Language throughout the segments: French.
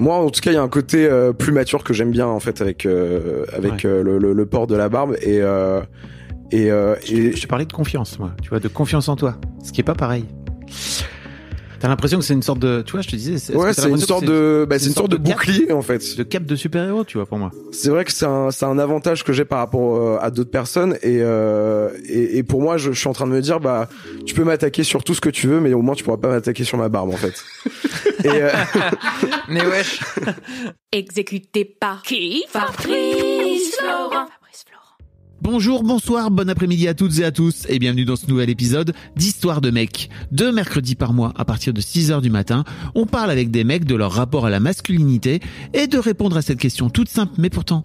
moi, en tout cas, il y a un côté euh, plus mature que j'aime bien en fait avec euh, avec Ouais. euh, le, le, le port de la barbe et euh, et, euh, et Je te parlais de confiance, moi. Tu vois, de confiance en toi. Ce qui est pas pareil. T'as l'impression que c'est une sorte de, tu vois, je te disais. ouais, t'as c'est une sorte de bah, c'est une sorte de cap bouclier en fait. de cap de super-héros, tu vois, pour moi. C'est vrai que c'est un, c'est un avantage que j'ai par rapport euh, à d'autres personnes et, euh, et et pour moi je, je suis en train de me dire bah tu peux m'attaquer sur tout ce que tu veux mais au moins tu pourras pas m'attaquer sur ma barbe en fait. et euh, Mais wesh. Exécuté par qui? Fabrice Florent. Bonjour, bonsoir, bon après-midi à toutes et à tous et bienvenue dans ce nouvel épisode d'Histoire de mecs. Deux mercredis par mois à partir de 6h du matin, on parle avec des mecs de leur rapport à la masculinité et de répondre à cette question toute simple mais pourtant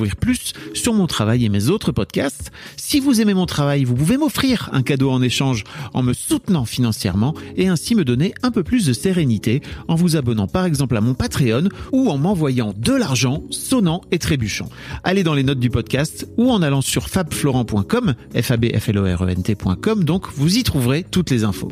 plus sur mon travail et mes autres podcasts. Si vous aimez mon travail, vous pouvez m'offrir un cadeau en échange en me soutenant financièrement et ainsi me donner un peu plus de sérénité en vous abonnant par exemple à mon Patreon ou en m'envoyant de l'argent sonnant et trébuchant. Allez dans les notes du podcast ou en allant sur fabflorent.com, f a e donc vous y trouverez toutes les infos.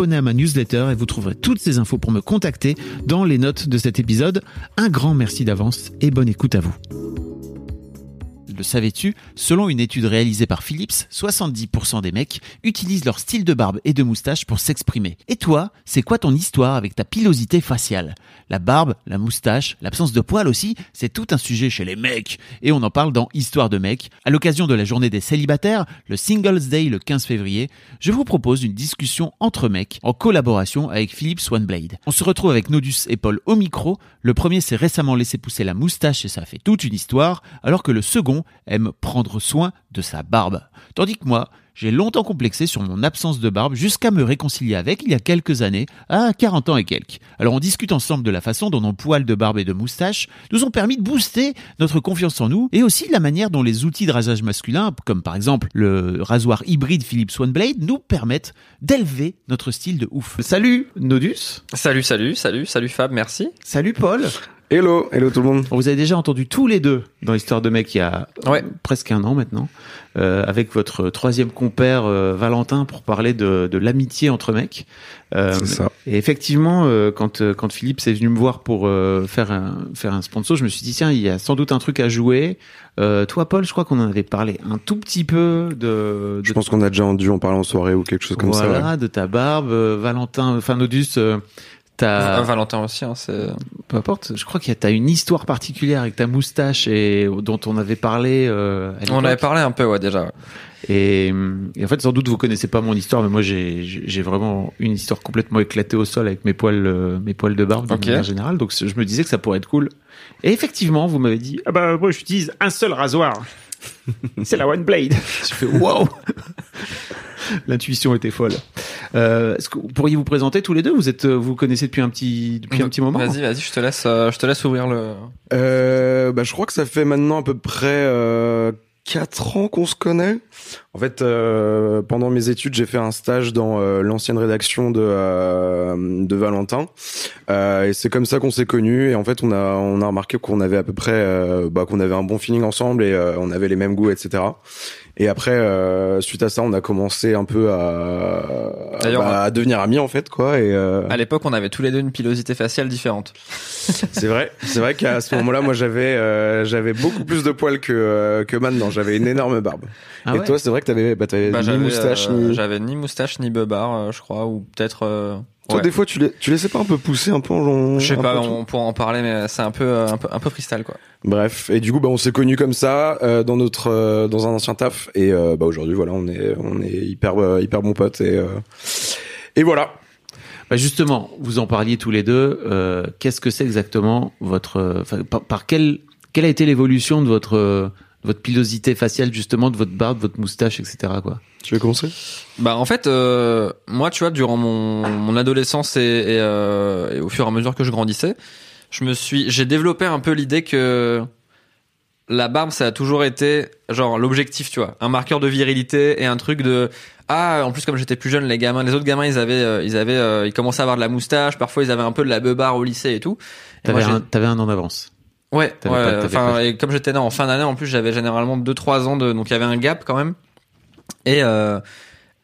à ma newsletter et vous trouverez toutes ces infos pour me contacter dans les notes de cet épisode. Un grand merci d'avance et bonne écoute à vous. Le savais-tu Selon une étude réalisée par Philips, 70% des mecs utilisent leur style de barbe et de moustache pour s'exprimer. Et toi, c'est quoi ton histoire avec ta pilosité faciale? La barbe, la moustache, l'absence de poils aussi, c'est tout un sujet chez les mecs. Et on en parle dans Histoire de mecs. À l'occasion de la journée des célibataires, le Singles Day le 15 février, je vous propose une discussion entre mecs en collaboration avec Philips OneBlade. On se retrouve avec Nodus et Paul au micro. Le premier s'est récemment laissé pousser la moustache et ça fait toute une histoire, alors que le second aime prendre soin de sa barbe. Tandis que moi, j'ai longtemps complexé sur mon absence de barbe jusqu'à me réconcilier avec il y a quelques années, à 40 ans et quelques. Alors on discute ensemble de la façon dont nos poils de barbe et de moustache nous ont permis de booster notre confiance en nous et aussi la manière dont les outils de rasage masculin, comme par exemple le rasoir hybride Philips OneBlade, nous permettent d'élever notre style de ouf. Salut Nodus, Salut, salut, salut, salut Fab, merci. salut Paul. Hello, hello tout le monde. Vous avez déjà entendu tous les deux dans l'histoire de mec il y a Ouais. presque un an maintenant, euh, avec votre troisième compère euh, Valentin pour parler de, de l'amitié entre mecs. Euh, C'est ça. et effectivement, euh, quand euh, quand Philippe est venu me voir pour euh, faire un faire un sponsor, je me suis dit tiens, il y a sans doute un truc à jouer. Euh, toi, Paul, je crois qu'on en avait parlé un tout petit peu de. de Je pense qu'on a déjà dû en parler en soirée ou quelque chose comme ça. voilà, ouais. de ta barbe, euh, Valentin, enfin Nodus. T'as, Valentin aussi, hein, c'est. peu importe, je crois qu'il y a t'as une histoire particulière avec ta moustache et dont on avait parlé. Euh, à On avait parlé un peu, ouais, déjà. Et, et en fait, sans doute vous connaissez pas mon histoire, mais moi j'ai j'ai vraiment une histoire complètement éclatée au sol avec mes poils euh, mes poils de barbe de Ok. manière générale. Donc je me disais que ça pourrait être cool. Et effectivement, vous m'avez dit ah bah moi j'utilise un seul rasoir. C'est la One Blade. Je fais wow. L'intuition était folle. Euh, Est-ce que vous pourriez vous présenter tous les deux? Vous êtes euh, vous connaissez depuis un petit depuis un petit moment? Vas-y, vas-y, je te laisse, euh, je te laisse ouvrir le. Euh, bah, je crois que ça fait maintenant à peu près euh, 4 ans qu'on se connaît. En fait, euh, pendant mes études, j'ai fait un stage dans euh, l'ancienne rédaction de, euh, de Valentin. Euh, et c'est comme ça qu'on s'est connus. Et en fait, on a, on a remarqué qu'on avait à peu près, euh, bah, qu'on avait un bon feeling ensemble et euh, on avait les mêmes goûts, etc. Et après, euh, suite à ça, on a commencé un peu à, bah, à devenir amis en fait, quoi. Et euh, À l'époque, on avait tous les deux une pilosité faciale différente. c'est vrai, c'est vrai qu'à ce moment-là, moi, j'avais, euh, j'avais beaucoup plus de poils que euh, que maintenant. J'avais une énorme barbe. Ah et ouais toi, c'est vrai que t'avais, bah, t'avais Bah, ni j'avais, moustache euh, ni. J'avais ni moustache ni beubard, euh, je crois, ou peut-être. euh, Toi, Ouais. des fois, tu, la- tu laissais pas un peu pousser un peu en. Je sais pas, on pourra en parler, mais c'est un peu, euh, un peu, un peu freestyle, quoi. Bref, et du coup, bah, on s'est connus comme ça euh, dans notre, euh, dans un ancien taf, et euh, bah aujourd'hui, voilà, on est, on est hyper, euh, hyper bons potes, et euh, et voilà. Bah justement, vous en parliez tous les deux. euh, Qu'est-ce que c'est exactement votre, enfin, par, par quelle, quelle a été l'évolution de votre, euh, de votre pilosité faciale justement, de votre barbe, de votre moustache, etc. Quoi. Tu veux commencer? Bah en fait, euh, moi, tu vois, durant mon, mon adolescence et, et, euh, et au fur et à mesure que je grandissais, je me suis, j'ai développé un peu l'idée que la barbe, ça a toujours été genre l'objectif, tu vois, un marqueur de virilité et un truc de ah, en plus comme j'étais plus jeune, les gamins, les autres gamins, ils avaient, euh, ils avaient, euh, ils commençaient à avoir de la moustache, parfois ils avaient un peu de la beubare au lycée et tout. T'avais un, t'avais un an d'avance. Ouais, ouais, enfin, et comme j'étais en fin d'année, en plus, j'avais généralement 2-3 ans de, donc il y avait un gap quand même. Et, euh,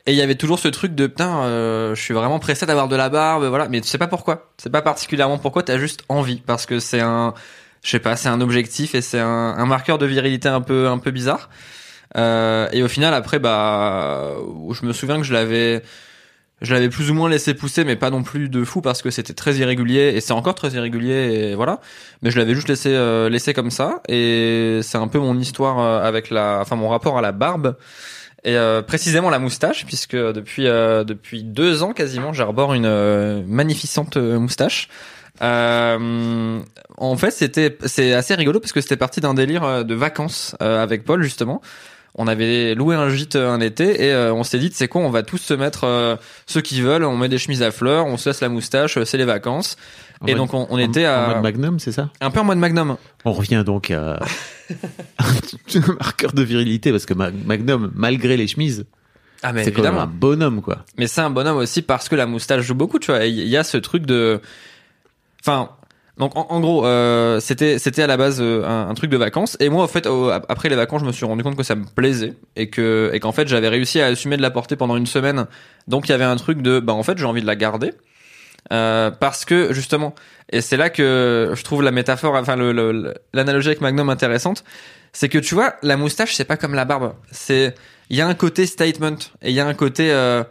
et il y avait toujours ce truc de, putain, euh, je suis vraiment pressé d'avoir de la barbe, voilà. Mais tu sais pas pourquoi. C'est pas particulièrement pourquoi, t'as juste envie. Parce que c'est un, je sais pas, c'est un objectif et c'est un, un marqueur de virilité un peu, un peu bizarre. Euh, et au final, après, bah, je me souviens que je l'avais, je l'avais plus ou moins laissé pousser, mais pas non plus de fou parce que c'était très irrégulier et c'est encore très irrégulier et voilà. Mais je l'avais juste laissé, euh, laissé comme ça et c'est un peu mon histoire euh, avec la, enfin mon rapport à la barbe et euh, précisément la moustache puisque depuis euh, depuis deux ans quasiment j'arbore une euh, magnificente euh, moustache. Euh, en fait, c'était c'est assez rigolo parce que c'était parti d'un délire de vacances euh, avec Paul justement. On avait loué un gîte euh, un été et euh, on s'est dit c'est quoi on va tous se mettre euh, ceux qui veulent, on met des chemises à fleurs, on se laisse la moustache, c'est les vacances. En et mode- donc on, on en- était en à mode Magnum, c'est ça? Un peu en mode Magnum. On revient donc à un marqueur de virilité parce que Ma- Magnum, malgré les chemises, Ah mais c'est quand même un bonhomme quoi. Mais c'est un bonhomme aussi parce que la moustache joue beaucoup, tu vois. Il y a ce truc de, enfin, donc en, gros, euh, c'était c'était à la base euh, un, truc de vacances. Et moi, en fait, après les vacances, je me suis rendu compte que ça me plaisait et que et qu'en fait, j'avais réussi à assumer de la porter pendant une semaine. Donc il y avait un truc de, bah en fait, j'ai envie de la garder. Euh, parce que justement, et c'est là que je trouve la métaphore, enfin le- le- l'analogie avec Magnum intéressante, c'est que tu vois, la moustache c'est pas comme la barbe. C'est, il y a un côté statement et il y a un côté, euh,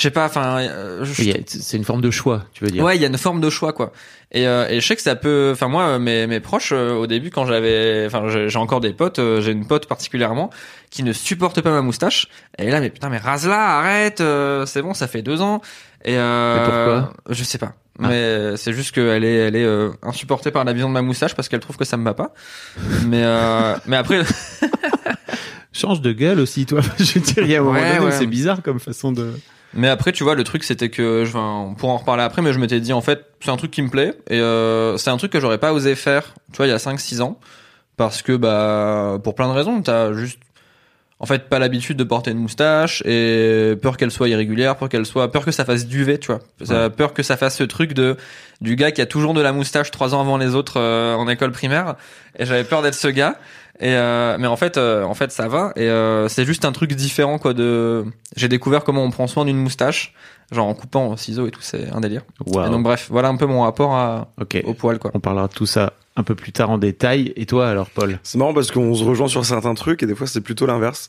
je sais pas, enfin, euh, C'est une forme de choix, tu veux dire. Ouais, il y a une forme de choix quoi. Et, euh, et je sais que ça peut. Enfin moi, euh, mes, mes proches euh, au début quand j'avais, enfin j'ai encore des potes. euh, j'ai une pote particulièrement qui ne supporte pas ma moustache. Et elle est là, mais putain, mais rase-la, arrête. euh, c'est bon, ça fait deux ans. Et euh, Mais pourquoi? Je sais pas. Ah. Mais c'est juste qu'elle est, elle est euh, insupportée par la vision de ma moustache parce qu'elle trouve que ça me va pas. Mais euh, mais après, Change de gueule aussi, toi. Je veux dire, il y a un moment Ouais, donné où ouais. c'est bizarre comme façon de. Mais après, tu vois, le truc, c'était que, je, enfin, on pourra en reparler après, mais je m'étais dit, en fait, c'est un truc qui me plaît, et euh, c'est un truc que j'aurais pas osé faire, tu vois, il y a 5-6 ans, parce que, bah, pour plein de raisons, t'as juste, en fait, pas l'habitude de porter une moustache, et peur qu'elle soit irrégulière, peur qu'elle soit, peur que ça fasse duvet, tu vois, peur que ça fasse ce truc de, du gars qui a toujours de la moustache trois ans avant les autres euh, en école primaire, et j'avais peur d'être ce gars. Et euh, mais en fait, euh, en fait, ça va. Et euh, c'est juste un truc différent, quoi. De, j'ai découvert comment on prend soin d'une moustache, genre en coupant au ciseau et tout. C'est un délire. Waouh. Et donc bref, voilà un peu mon rapport à, au poil, quoi. On parlera de tout ça un peu plus tard en détail. Et toi, alors, Paul? C'est marrant parce qu'on se rejoint sur certains trucs et des fois c'est plutôt l'inverse.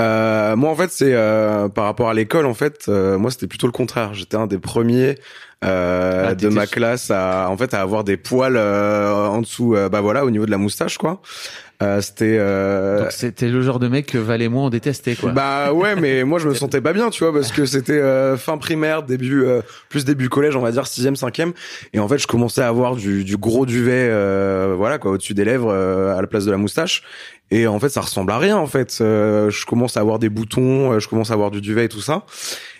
Euh, moi en fait c'est euh, par rapport à l'école en fait euh, moi c'était plutôt le contraire. J'étais un des premiers euh, Ah, de ma classe à en fait à avoir des poils euh, en dessous euh, bah voilà au niveau de la moustache quoi. Euh, c'était euh, c'était le genre de mec que Val et moi on détestait, quoi. Bah ouais, mais moi je me sentais pas bien, tu vois, parce que c'était euh, fin primaire, début euh, plus début collège, on va dire sixième, cinquième, et en fait je commençais à avoir du, du gros duvet, euh, voilà quoi, au-dessus des lèvres, euh, à la place de la moustache, et en fait ça ressemble à rien en fait. Euh, je commence à avoir des boutons, euh, je commence à avoir du duvet et tout ça.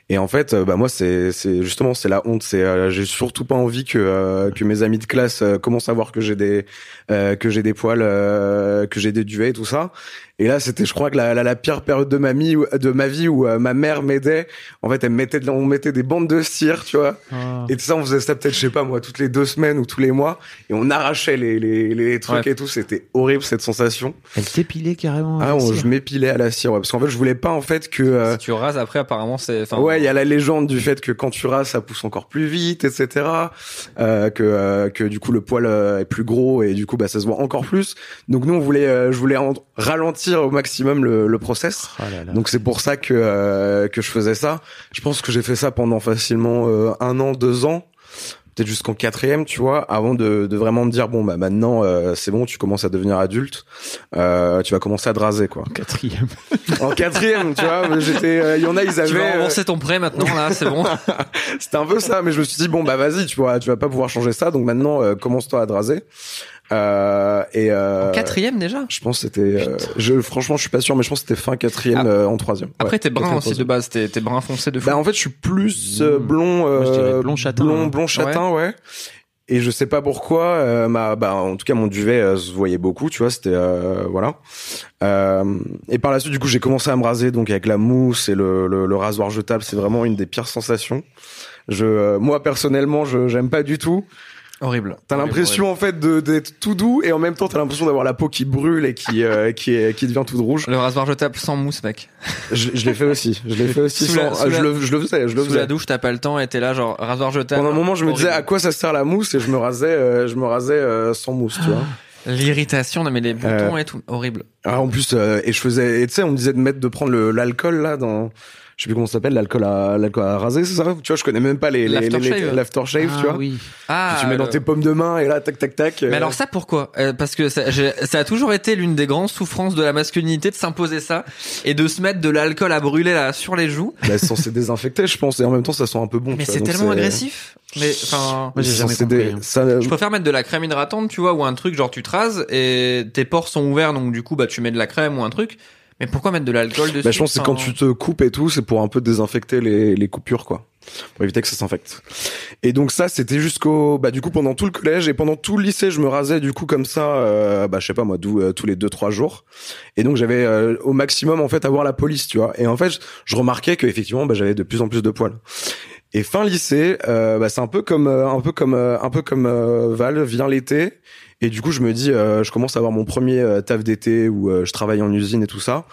Et en fait, euh, bah moi c'est c'est justement c'est la honte. C'est j'ai surtout pas envie que que mes amis de classe commencent à voir que j'ai des que j'ai des poils, que j'ai des duvets et tout ça. Et là, c'était, je crois que la, la, la pire période de ma, vie, de ma vie où euh, ma mère m'aidait. En fait, elle me mettait, de, on mettait des bandes de cire, tu vois. Ah. Et tout ça, on faisait ça peut-être, je sais pas moi, toutes les deux semaines ou tous les mois. Et on arrachait les, les, les trucs Ouais. et tout. C'était horrible cette sensation. Elle t'épilait carrément. Ah, on- je m'épilais à la cire, ouais, parce qu'en fait, je voulais pas en fait que. euh, Si tu rases après, apparemment, c'est. enfin, ouais, il il y a la légende du fait que quand tu rases, ça pousse encore plus vite, etc. Euh, que euh, que du coup le poil euh, est plus gros et du coup bah ça se voit encore plus. Donc nous on voulait, euh, je voulais en- ralentir au maximum le, le process. Oh là là. Donc c'est pour ça que euh, que je faisais ça. Je pense que j'ai fait ça pendant facilement euh, un an, deux ans, peut-être jusqu'en quatrième, tu vois, avant de, de vraiment me dire bon bah maintenant euh, c'est bon, tu commences à devenir adulte, euh, tu vas commencer à te raser quoi. Quatrième. En quatrième, tu vois, j'étais, euh, il y en a ils Tu vas avaient, euh, rembourser ton prêt maintenant là, c'est bon. c'était un peu ça, mais je me suis dit bon bah vas-y, tu vois, tu vas pas pouvoir changer ça, donc maintenant euh, commence-toi à te raser. Euh, et euh, Quatrième déjà? je pense que c'était, euh, je franchement je suis pas sûr, mais je pense que c'était fin quatrième Ah. euh, en troisième. Après Ouais, t'es brun aussi de base, t'es t'es brun foncé de fou. Bah en fait je suis plus euh, Mmh. blond, euh, Moi, dirais blond châtain, blond, hein. blond châtain, ouais. Et je sais pas pourquoi, euh, ma, bah en tout cas mon duvet euh, se voyait beaucoup, tu vois, c'était euh, voilà. Euh, et par la suite du coup j'ai commencé à me raser donc avec la mousse et le, le, le rasoir jetable, c'est vraiment une des pires sensations. Je, euh, moi personnellement, je j'aime pas du tout. Horrible. T'as l'impression en fait d'être tout doux et en même temps t'as l'impression d'avoir la peau qui brûle et qui euh, qui est qui devient toute rouge. Le rasoir jetable sans mousse, mec. Je, je l'ai fait aussi, je l'ai fait aussi. La- sans- je la- le je le faisais, je le Sous faisais. la douche, t'as pas le temps et t'es là genre rasoir jetable. Pendant un moment, je me disais à quoi ça sert la mousse? Et je me rasais, euh, je me rasais euh, sans mousse, tu vois. L'irritation, non mais les boutons et tout, horrible. Ah, en plus, et je faisais, et tu sais, on me disait de mettre, de prendre l'alcool là dans, je sais plus comment ça s'appelle, l'alcool à, l'alcool à raser, c'est ça? Tu vois, je connais même pas les, les, les, L'aftershave. les- l'aftershave, tu vois. oui. Ah, Que tu mets dans le- tes pommes de main et là, tac, tac, tac. Mais euh, alors ça pourquoi? Euh, Parce que ça, j'ai- ça a toujours été l'une des grandes souffrances de la masculinité de s'imposer ça et de se mettre de l'alcool à brûler là sur les joues. bah, c'est censé désinfecter, je pense, et en même temps, ça sent un peu bon. Mais c'est tellement agressif. Mais enfin, dé- hein. ça- je préfère mettre de la crème hydratante, tu vois, ou un truc genre tu te rases et tes pores sont ouverts, donc du coup bah tu mets de la crème ou un truc. Mais pourquoi mettre de l'alcool dessus Bah, je pense que c'est quand tu te coupes et tout, c'est pour un peu désinfecter les, les coupures, quoi. Pour éviter que ça s'infecte. Et donc ça, c'était jusqu'au, bah, du coup, pendant tout le collège et pendant tout le lycée, je me rasais, du coup, comme ça, euh, bah, je sais pas, moi, d'où, euh, tous les deux, trois jours. Et donc, j'avais, euh, au maximum, en fait, à voir la police, tu vois. Et en fait, je, remarquais que, effectivement, bah, j'avais de plus en plus de poils. Et fin lycée, euh, bah, c'est un peu comme, euh, un peu comme, euh, un peu comme euh, Val, vient l'été. Et du coup, je me dis, euh, je commence à avoir mon premier euh, taf d'été où euh, je travaille en usine et tout ça.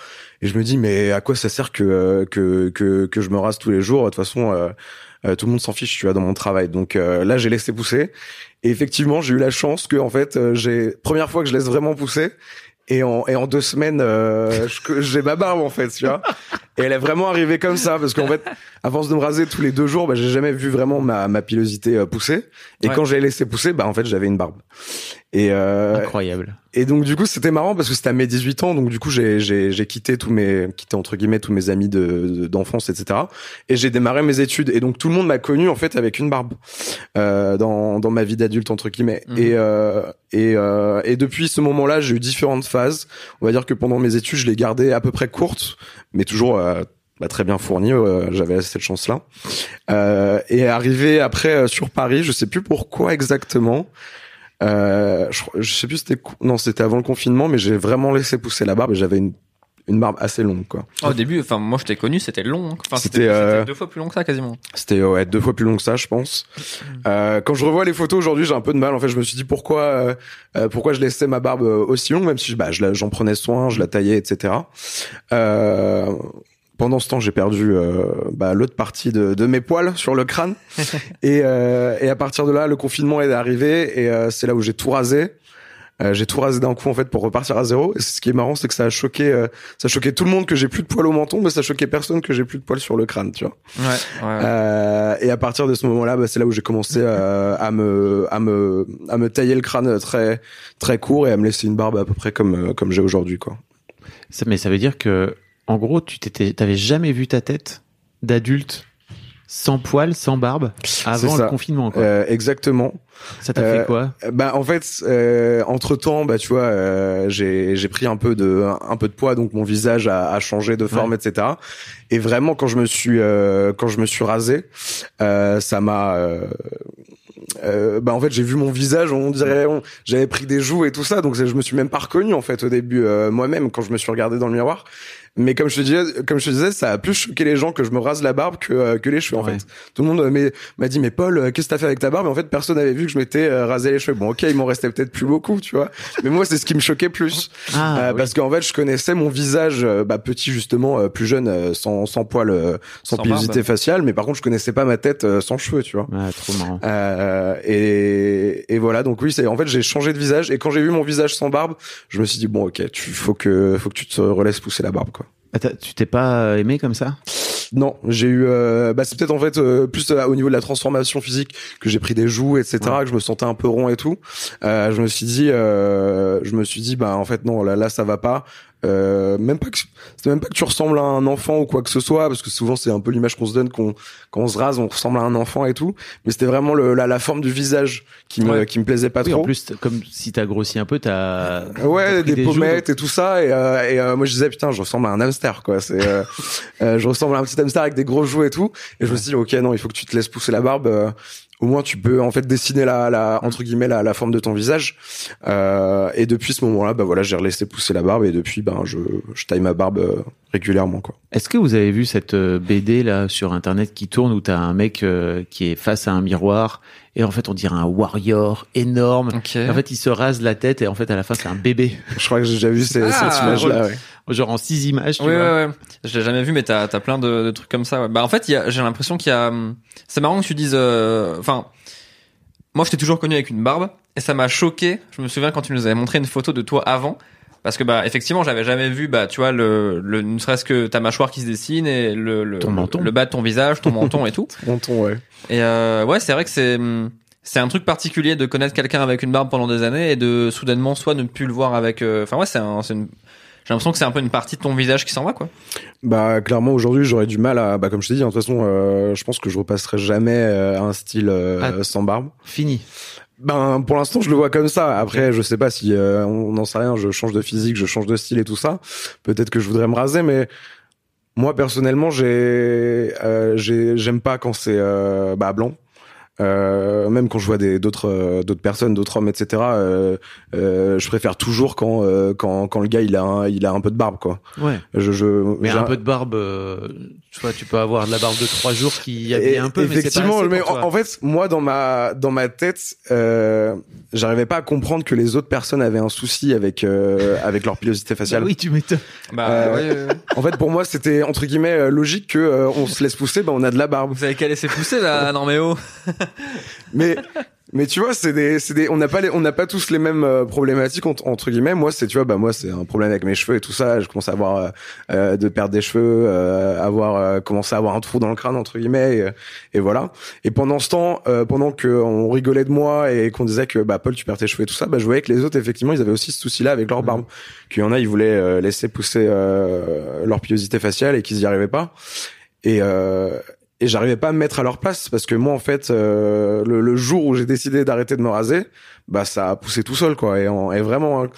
Et je me dis, mais à quoi ça sert que euh, que que, que je me rase tous les jours? De toute façon, euh, euh, tout le monde s'en fiche, tu vois, dans mon travail. Donc euh, là, j'ai laissé pousser. Et effectivement, j'ai eu la chance que, en fait, j'ai première fois que je laisse vraiment pousser. Et en, et en deux semaines, euh, je- j'ai ma barbe en fait, tu vois. Et elle est vraiment arrivée comme ça parce qu'en fait, à force de me raser tous les deux jours, bah, j'ai jamais vu vraiment ma, ma pilosité pousser. Et Ouais. quand j'ai laissé pousser, bah en fait, j'avais une barbe. Et euh, Incroyable. et donc du coup c'était marrant parce que c'était à mes 18 ans. Donc du coup j'ai j'ai j'ai quitté tous mes quitté entre guillemets tous mes amis de de- d'enfance etc et j'ai démarré mes études. Et donc tout le monde m'a connu en fait avec une barbe euh, dans dans ma vie d'adulte entre guillemets. Mhm. et euh, et euh, et depuis ce moment-là j'ai eu différentes phases. On va dire que pendant mes études je l'ai gardée à peu près courte mais toujours euh, bah, très bien fournie euh, j'avais cette chance là euh, et arrivé après euh, sur Paris je sais plus pourquoi exactement euh, je, je sais plus c'était non c'était avant le confinement mais j'ai vraiment laissé pousser la barbe et j'avais une une barbe assez longue quoi Au début, enfin moi je t'ai connu, c'était long. hein. Enfin, C'était, euh, deux fois plus long que ça quasiment. c'était ouais deux fois plus long que ça je pense euh, quand je revois les photos aujourd'hui j'ai un peu de mal en fait je me suis dit pourquoi euh, euh, pourquoi je laissais ma barbe euh, aussi longue même si bah je j'en prenais soin je la taillais etc euh, pendant ce temps, j'ai perdu euh, bah, l'autre partie de, de mes poils sur le crâne. et, euh, et à partir de là, le confinement est arrivé et euh, c'est là où j'ai tout rasé. Euh, j'ai tout rasé d'un coup en fait pour repartir à zéro. Et ce qui est marrant, c'est que ça a choqué, euh, ça a choqué tout le monde que j'ai plus de poils au menton, mais ça choquait personne que j'ai plus de poils sur le crâne, tu vois. Ouais. ouais. Euh, et à partir de ce moment-là, bah, c'est là où j'ai commencé euh, à me, à me, à me tailler le crâne très, très court et à me laisser une barbe à peu près comme, comme j'ai aujourd'hui, quoi. Ça- mais ça veut dire que, en gros, tu t'étais, t'avais jamais vu ta tête d'adulte sans poils, sans barbe, avant le confinement. Quoi. Euh, exactement. ça t'a euh, fait quoi Bah en fait, euh, entre temps, bah tu vois, euh, j'ai j'ai pris un peu de un peu de poids, donc mon visage a, a changé de forme, etc. Et vraiment, quand je me suis euh, quand je me suis rasé, euh, ça m'a euh, euh, bah en fait j'ai vu mon visage, on dirait on- j'avais pris des joues et tout ça, donc je me suis même pas reconnu en fait au début euh, moi-même quand je me suis regardé dans le miroir. Mais comme je te disais, comme je te disais, ça a plus choqué les gens que je me rase la barbe que euh, que les cheveux en fait. Tout le monde euh, m'a dit mais Paul, euh, qu'est-ce que t'as fait avec ta barbe? Et en fait personne n'avait vu que je m'étais rasé les cheveux. Bon ok, il m'en restait peut-être plus beaucoup, tu vois. Mais moi c'est ce qui me choquait plus. Ah, Euh, oui. parce qu'en fait je connaissais mon visage bah, petit justement plus jeune sans sans poil euh, sans, Sans pilosité faciale mais par contre je connaissais pas ma tête sans cheveux tu vois Ah, trop marrant. euh, et, et voilà donc oui c'est en fait j'ai changé de visage et quand j'ai vu mon visage sans barbe je me suis dit bon ok tu faut que faut que tu te relaisses pousser la barbe quoi Tu t'es pas aimé comme ça? Non j'ai eu euh, bah c'est peut-être en fait euh, plus euh, au niveau de la transformation physique que j'ai pris des joues etc que je me sentais un peu rond et tout. Euh, je me suis dit euh, je me suis dit bah en fait non là là ça va pas euh, même pas que c'est même pas que tu ressembles à un enfant ou quoi que ce soit parce que souvent c'est un peu l'image qu'on se donne qu'on quand on se rase on ressemble à un enfant et tout mais c'était vraiment le, la, la forme du visage qui me Ouais. qui me plaisait pas Oui, trop en plus, comme si t'as grossi un peu, t'as. Ouais, des, pommettes et tout ça. Et, euh, et euh, moi, je disais, putain, je ressemble à un hamster, quoi. C'est, euh, euh, je ressemble à un petit hamster avec des gros joues et tout. Et je me suis dit, ok, non, il faut que tu te laisses pousser la barbe. Au moins, tu peux en fait dessiner la, la entre guillemets la, la forme de ton visage. Euh, et depuis ce moment-là, bah voilà, j'ai laissé pousser la barbe et depuis, ben, je, je taille ma barbe euh, régulièrement, quoi. Est-ce que vous avez vu cette euh, BD là sur internet qui tourne où t'as un mec euh, qui est face à un miroir et en fait on dirait un warrior énorme. En fait, il se rase la tête et en fait à la fin c'est un bébé, Je crois que j'ai déjà vu ces, Ah, cette image-là. Ouais. genre en six images. Tu Oui, vois. ouais, ouais. Je l'ai jamais vu, mais t'as as plein de, de trucs comme ça. Ouais. Bah, en fait, j'ai l'impression qu'il y a. hum, C'est marrant que tu dises. euh, Enfin, moi, je t'ai toujours connu avec une barbe, et ça m'a choqué. Je me souviens quand tu nous avais montré une photo de toi avant, parce que bah effectivement, j'avais jamais vu. Bah, tu vois, le, le ne serait-ce que ta mâchoire qui se dessine et le le, Ton menton. le, le bas de ton visage, ton menton et tout. Menton, ouais. Et euh, ouais, c'est vrai que c'est c'est un truc particulier de connaître quelqu'un avec une barbe pendant des années et de soudainement soit ne plus le voir avec. euh, Enfin ouais, c'est un, c'est une. J'ai l'impression que c'est un peu une partie de ton visage qui s'en va, quoi. Bah clairement aujourd'hui j'aurais du mal à bah comme je t'ai dit hein, de toute façon euh, je pense que je repasserai jamais euh, à un style euh, Ah. sans barbe. Fini. Ben pour l'instant je le vois comme ça. Après je sais pas si euh, on n'en sait rien. Je change de physique, je change de style et tout ça. Peut-être que je voudrais me raser, mais moi personnellement j'ai euh, j'ai j'aime pas quand c'est euh, bah blanc. Euh, même quand je vois des d'autres euh, d'autres personnes, d'autres hommes, etc. Euh, euh, je préfère toujours quand euh, quand quand le gars il a un, il a un peu de barbe quoi. Ouais. Je je Mais un peu de barbe, euh, tu vois, tu peux avoir de la barbe de trois jours qui habille un peu, effectivement, mais, c'est mais, pas assez pour en, toi. en fait, moi dans ma dans ma tête, euh, j'arrivais pas à comprendre que les autres personnes avaient un souci avec euh, avec leur pilosité faciale. Bah oui, tu m'étonnes. Bah Euh, ouais. En fait, pour moi, c'était entre guillemets logique que euh, on se laisse pousser, ben on a de la barbe. Vous avez qu'à laisser pousser là, non mais oh. Mais mais tu vois, c'est des c'est des on n'a pas les on n'a pas tous les mêmes euh, problématiques entre, guillemets. Moi, c'est tu vois, bah moi c'est un problème avec mes cheveux et tout ça. Je commence à avoir euh, euh, de perdre des cheveux, euh, avoir euh, commencé à avoir un trou dans le crâne entre guillemets et, voilà. Et pendant ce temps, pendant que on rigolait de moi et qu'on disait que bah Paul tu perds tes cheveux et tout ça, bah je voyais que les autres effectivement ils avaient aussi ce souci-là avec leur barbe. Qu'il y en a ils voulaient laisser pousser leur pilosité faciale et qu'ils y arrivaient pas. Et euh, et j'arrivais pas à me mettre à leur place parce que moi en fait euh, le, le jour où j'ai décidé d'arrêter de me raser bah ça a poussé tout seul quoi. Et, en, et vraiment hein,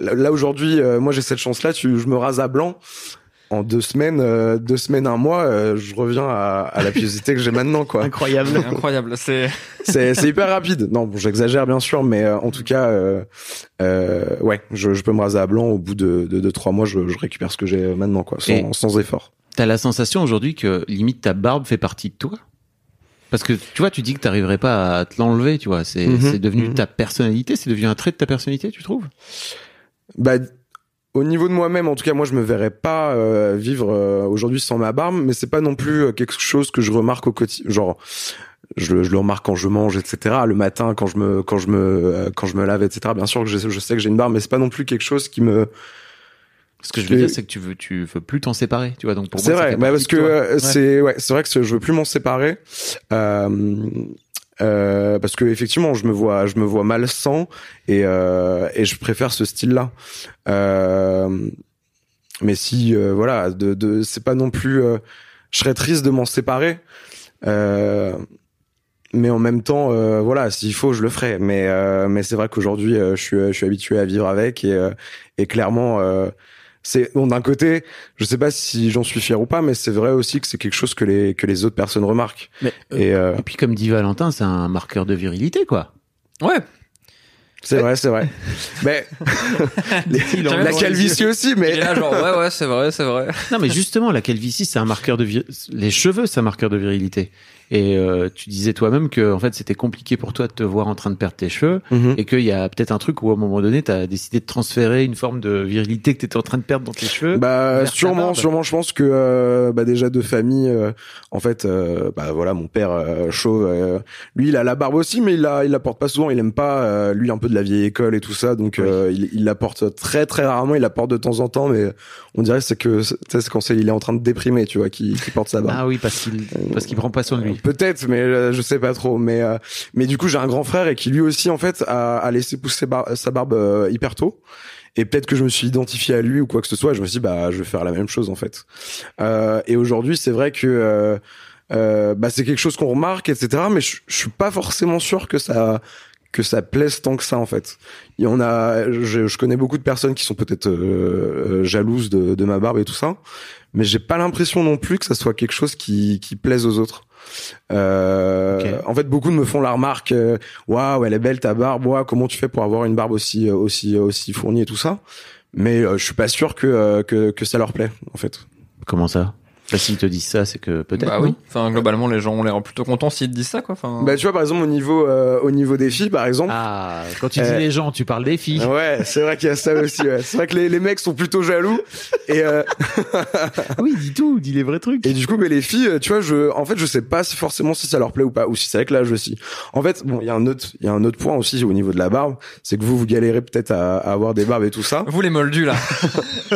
là, aujourd'hui euh, moi j'ai cette chance là tu je me rase à blanc. En deux semaines euh, deux semaines un mois euh, je reviens à, à la pilosité que j'ai maintenant quoi. Incroyable. Incroyable, c'est c'est hyper rapide. Non bon, j'exagère bien sûr mais euh, en tout cas euh, euh, ouais je, je peux me raser à blanc. Au bout de de, de trois mois je, je récupère ce que j'ai maintenant quoi sans, Et- sans effort T'as la sensation aujourd'hui que limite ta barbe fait partie de toi? Parce que tu vois, tu dis que t'arriverais pas à te l'enlever, tu vois. C'est Mhm, c'est devenu mhm. ta personnalité, c'est devenu un trait de ta personnalité, tu trouves? Bah, au niveau de moi-même, en tout cas, moi, je me verrais pas euh, vivre euh, aujourd'hui sans ma barbe, mais c'est pas non plus euh, quelque chose que je remarque au quotidien. Genre, je, le- je le remarque quand je mange, etc. Le matin, quand je me, quand je me, quand je me lave, etc. Bien sûr que je, je sais que j'ai une barbe, mais c'est pas non plus quelque chose qui me. Ce que je veux Et- dire, c'est que tu veux, tu veux plus t'en séparer, tu vois. Donc pour C'est moi, ça vrai, bah, parce que euh, Ouais. c'est, ouais, c'est vrai que je veux plus m'en séparer. Euh, euh, parce que effectivement, je me vois, je me vois mal sans, et euh, et je préfère ce style-là. Euh, mais si, euh, voilà, de, de, c'est pas non plus. euh, je serais triste de m'en séparer. Euh, mais en même temps, euh, voilà, s'il faut, je le ferai. Mais euh, mais c'est vrai qu'aujourd'hui, euh, je suis je suis habitué à vivre avec et euh, et clairement. Euh, c'est bon d'un côté, je sais pas si j'en suis fier ou pas, mais c'est vrai aussi que c'est quelque chose que les que les autres personnes remarquent. Mais, euh, Et euh, et puis comme dit Valentin, c'est un marqueur de virilité, quoi. Ouais. c'est vrai, c'est vrai. mais la calvitie aussi, mais là genre ouais ouais c'est vrai c'est vrai. Non, mais justement, la calvitie, c'est un marqueur de vir... les cheveux, c'est un marqueur de virilité. Et euh, tu disais toi-même que en fait, c'était compliqué pour toi de te voir en train de perdre tes cheveux Mhm. et qu'il y a peut-être un truc où à un moment donné, tu as décidé de transférer une forme de virilité que tu étais en train de perdre dans tes cheveux. Bah sûrement, sûrement. Je pense que euh, bah déjà de famille, euh, en fait, euh, bah voilà, mon père euh, chauve, euh, lui il a la barbe aussi, mais il la il la porte pas souvent. Il aime pas, euh, lui un peu de la vieille école et tout ça, donc euh, il, il la porte très très rarement. Il la porte de temps en temps, mais on dirait c'est que c'est quand c'est il est en train de déprimer, tu vois, qui qui porte sa barbe. ah oui, parce qu'il parce qu'il prend pas soin de lui. Peut-être, mais euh, je sais pas trop. Mais euh, mais du coup, j'ai un grand frère et qui lui aussi en fait a, a laissé pousser bar- sa barbe euh, hyper tôt. Et peut-être que je me suis identifié à lui ou quoi que ce soit. Je me suis dit bah je vais faire la même chose en fait. Euh, et aujourd'hui, c'est vrai que euh, euh, bah c'est quelque chose qu'on remarque, etc. Mais je, je suis pas forcément sûr que ça que ça plaise tant que ça en fait. Y en a, je, je connais beaucoup de personnes qui sont peut-être euh, euh, jalouses de, de ma barbe et tout ça, mais j'ai pas l'impression non plus que ça soit quelque chose qui, qui plaise aux autres. Euh. En fait, beaucoup me font la remarque, euh, waouh, elle est belle ta barbe, comment tu fais pour avoir une barbe aussi aussi aussi fournie et tout ça? Mais euh, je suis pas sûr que, euh, que que ça leur plaît en fait. Comment ça? Bah, S'ils te disent ça, c'est que peut-être. Bah oui. Enfin globalement les gens ont l'air plutôt contents s'ils te disent ça quoi. Enfin. Bah tu vois par exemple au niveau euh, au niveau des filles par exemple. Ah, quand tu dis Euh, les gens, tu parles des filles. Ouais, c'est vrai qu'il y a ça aussi. Ouais. C'est vrai que les, les mecs sont plutôt jaloux et euh, Oui, dis tout, dis les vrais trucs. Et du coup, mais les filles, tu vois, je, en fait, je sais pas si forcément si ça leur plaît ou pas, ou si c'est avec l'âge aussi. En fait, bon, il y a un autre, il y a un autre point aussi au niveau de la barbe, c'est que vous, vous galérez peut-être à, à avoir des barbes et tout ça. Vous les moldus là.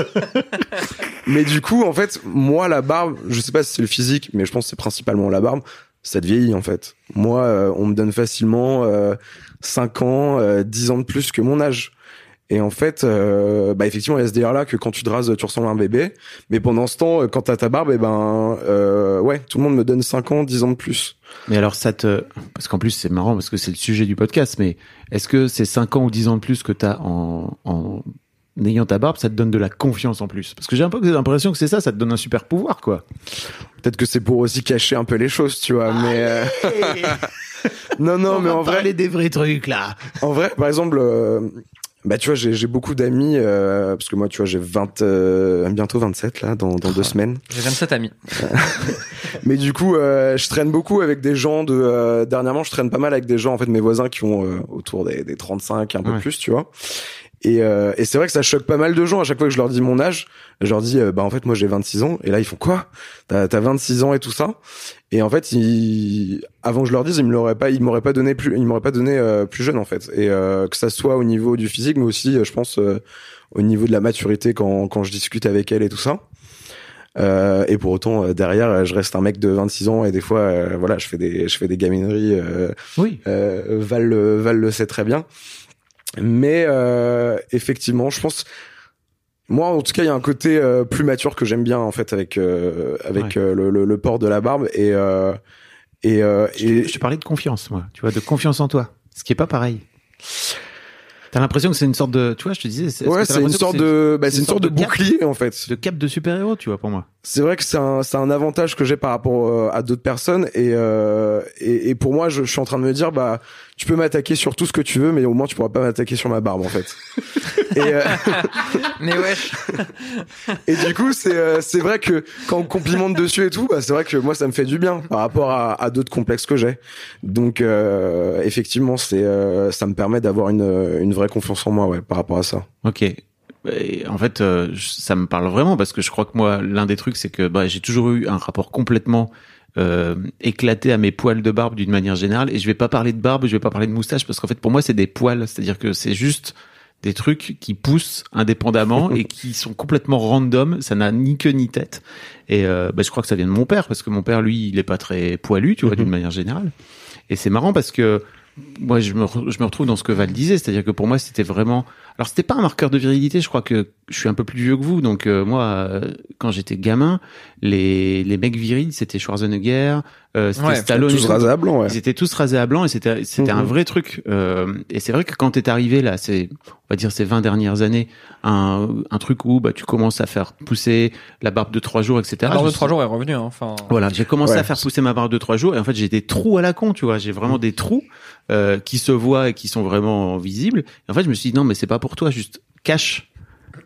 Mais du coup, en fait, moi, la barbe, je sais pas si c'est le physique, mais je pense que c'est principalement la barbe, ça te vieillit, en fait. Moi, euh, on me donne facilement euh, 5 ans, euh, 10 ans de plus que mon âge. Et en fait, euh, bah effectivement, il y a ce délire-là que quand tu te rases, tu ressembles à un bébé. Mais pendant ce temps, euh, quand t'as ta barbe, et ben, euh, ouais, tout le monde me donne 5 ans, 10 ans de plus. Mais alors ça te... Parce qu'en plus c'est marrant parce que c'est le sujet du podcast, mais est-ce que ces 5 ans ou 10 ans de plus que tu as en, en ayant ta barbe, ça te donne de la confiance en plus Parce que j'ai un peu l'impression que c'est ça, ça te donne un super pouvoir, quoi. Peut-être que c'est pour aussi cacher un peu les choses, tu vois. Mais euh, non, non, On mais va en vrai, parler des vrais trucs, là En vrai, par exemple, euh, bah tu vois, j'ai j'ai beaucoup d'amis euh, parce que moi, tu vois, j'ai 20 euh, bientôt 27 là dans dans deux semaines. J'ai 27 amis. Mais du coup, euh, je traîne beaucoup avec des gens de euh, dernièrement, je traîne pas mal avec des gens en fait mes voisins qui ont euh, autour des des 35 un peu Ouais. plus, tu vois. Et, euh, et c'est vrai que ça choque pas mal de gens à chaque fois que je leur dis mon âge. Je leur dis, euh, bah en fait moi j'ai 26 ans. Et là ils font quoi? T'as t'as 26 ans et tout ça? Et en fait, ils, avant que je leur dise, ils me l'auraient pas, ils m'auraient pas donné plus, ils m'auraient pas donné euh, plus jeune en fait. Et euh, que ça soit au niveau du physique, mais aussi, euh, je pense, euh, au niveau de la maturité quand quand je discute avec elle et tout ça. Euh, et pour autant, euh, derrière, je reste un mec de 26 ans et des fois, euh, voilà, je fais des, je fais des gamineries. Euh, Oui. euh, Val, Val le sait très bien. Mais euh, effectivement, je pense. Moi, en tout cas, il y a un côté euh, plus mature que j'aime bien en fait avec euh, avec euh, le, le, le port de la barbe et euh, et, euh, et Je te parlais de confiance, moi. Tu vois, de confiance en toi. Ce qui est pas pareil. T'as l'impression que c'est une sorte de... Tu vois, je te disais... ouais, t'as c'est une sorte de bah, c'est une sorte de cap bouclier en fait. de cap de super-héros, tu vois, pour moi. C'est vrai que c'est un, c'est un avantage que j'ai par rapport euh, à d'autres personnes et, euh, et et pour moi je, je suis en train de me dire bah tu peux m'attaquer sur tout ce que tu veux mais au moins tu pourras pas m'attaquer sur ma barbe en fait. et, euh, Mais wesh. et du coup c'est euh, c'est vrai que quand on complimente dessus et tout bah c'est vrai que moi ça me fait du bien par rapport à, à d'autres complexes que j'ai. Donc euh, effectivement c'est euh, ça me permet d'avoir une une vraie confiance en moi ouais par rapport à ça. Ok. Et en fait, euh, ça me parle vraiment parce que je crois que moi, l'un des trucs, c'est que bah, j'ai toujours eu un rapport complètement euh, éclaté à mes poils de barbe d'une manière générale. Et je vais pas parler de barbe, je vais pas parler de moustache parce qu'en fait, pour moi, c'est des poils. C'est-à-dire que c'est juste des trucs qui poussent indépendamment et qui sont complètement random. Ça n'a ni queue ni tête. Et euh, bah, je crois que ça vient de mon père parce que mon père, lui, il est pas très poilu, tu vois, Mhm. d'une manière générale. Et c'est marrant parce que moi, je me, je me retrouve dans ce que Val disait, c'est-à-dire que pour moi, c'était vraiment. Alors, c'était pas un marqueur de virilité. Je crois que je suis un peu plus vieux que vous, donc euh, moi, euh, quand j'étais gamin, les les mecs virils, c'était Schwarzenegger, euh, c'était Ouais, Stallone, Tous rasés à blanc, ouais. Ils étaient tous rasés à blanc et c'était c'était un Mhm. vrai truc. Euh, et c'est vrai que quand t'es arrivé là, c'est on va dire ces 20 dernières années, un, un truc où bah tu commences à faire pousser la barbe de trois jours, etc. Alors Je de trois jours est revenu. Hein. Enfin, Voilà, j'ai commencé Ouais. à faire pousser ma barbe de trois jours et en fait j'ai des trous à la con, tu vois. J'ai vraiment des trous euh, qui se voient et qui sont vraiment visibles. Et en fait je me suis dit non mais c'est pas pour toi, juste cache,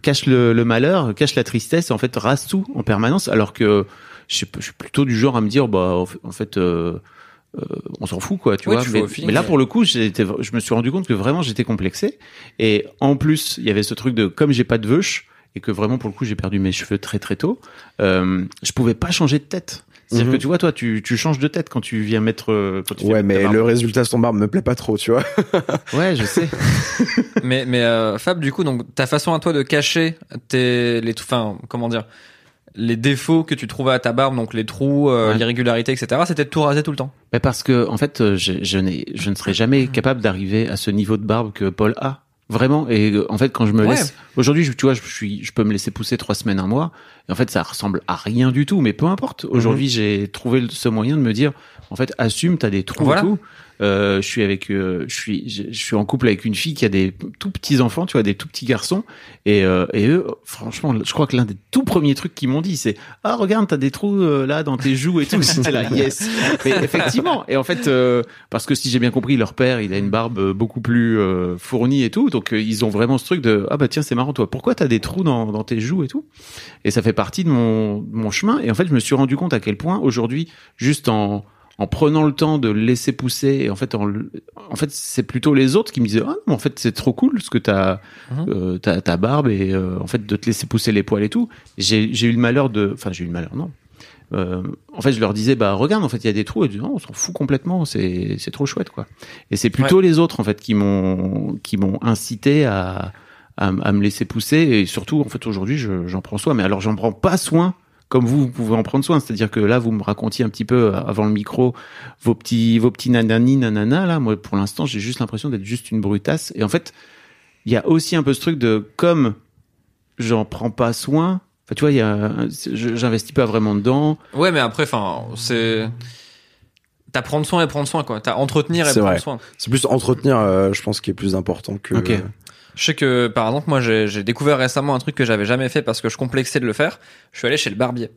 cache le, le malheur, cache la tristesse. En fait rase tout en permanence. Alors que je suis, je suis plutôt du genre à me dire bah en fait- euh, euh, on s'en fout quoi, tu Ouais, vois. tu Mais, là pour le coup été- je me suis rendu compte que vraiment j'étais complexé. Et en plus il y avait ce truc de comme j'ai pas de veuche et que vraiment pour le coup j'ai perdu mes cheveux très très tôt, euh, je pouvais pas changer de tête. C'est-à-dire Mhm. que tu vois, toi, tu, tu changes de tête quand tu viens mettre. euh, Quand tu fais Ouais, mais le résultat sans barbe me plaît pas trop, tu vois. Ouais, je sais. mais mais euh, Fab, du coup, donc ta façon à toi de cacher tes les, enfin comment dire, les défauts que tu trouvais à ta barbe, donc les trous, euh, Ouais. l'irrégularité, etc. C'était de tout raser tout le temps? Mais parce que, en fait, euh, je, je, n'ai, je ne serai jamais capable d'arriver à ce niveau de barbe que Paul a. Vraiment. Et euh, en fait, quand je me Ouais. laisse, aujourd'hui, tu vois, je suis, je peux me laisser pousser trois semaines, un mois. Et en fait, ça ressemble à rien du tout. Mais peu importe. Aujourd'hui, j'ai trouvé ce moyen de me dire, en fait, assume, t'as des trous Voilà. et tout. Euh, je suis avec, euh, je suis, je, suis en couple avec une fille qui a des tout petits enfants, tu vois, des tout petits garçons. Et, euh, et eux, franchement, je crois que l'un des tout premiers trucs qu'ils m'ont dit, c'est ah regarde, t'as des trous là dans tes joues et tout. C'était là, yes. Mais effectivement. Et en fait, euh, parce que si j'ai bien compris, leur père, il a une barbe beaucoup plus euh, fournie et tout, donc ils ont vraiment ce truc de ah bah tiens c'est marrant toi, pourquoi t'as des trous dans, dans tes joues et tout? Et ça fait partie de mon, de mon chemin. Et en fait, je me suis rendu compte à quel point aujourd'hui, juste en en prenant le temps de le laisser pousser et en fait en, en fait c'est plutôt les autres qui me disaient ah non en fait c'est trop cool ce que t'as Mhm. euh, ta, ta barbe et euh, en fait de te laisser pousser les poils et tout. J'ai j'ai eu le malheur de enfin j'ai eu le malheur non. Euh, en fait je leur disais bah regarde en fait il y a des trous et ils disaient, non on s'en fout complètement c'est c'est trop chouette quoi. Et c'est plutôt les autres en fait qui m'ont qui m'ont incité à, à à me laisser pousser et surtout en fait aujourd'hui je- j'en prends soin. Mais alors j'en prends pas soin comme vous, vous pouvez en prendre soin. C'est-à-dire que là, vous me racontiez un petit peu euh, avant le micro vos petits, vos petits nanani, nanana. Là, moi, pour l'instant, j'ai juste l'impression d'être juste une brutasse. Et en fait, il y a aussi un peu ce truc de comme j'en prends pas soin. Enfin, tu vois, il y a, j'investis pas vraiment dedans. Ouais, mais après, enfin, c'est t'as prendre soin et prendre soin quoi. T'as entretenir et prendre vrai. soin. C'est plus entretenir, euh, je pense, qui est plus important que. Je sais que par exemple moi j'ai découvert récemment un truc que j'avais jamais fait parce que je complexais de le faire. Je suis allé chez le barbier.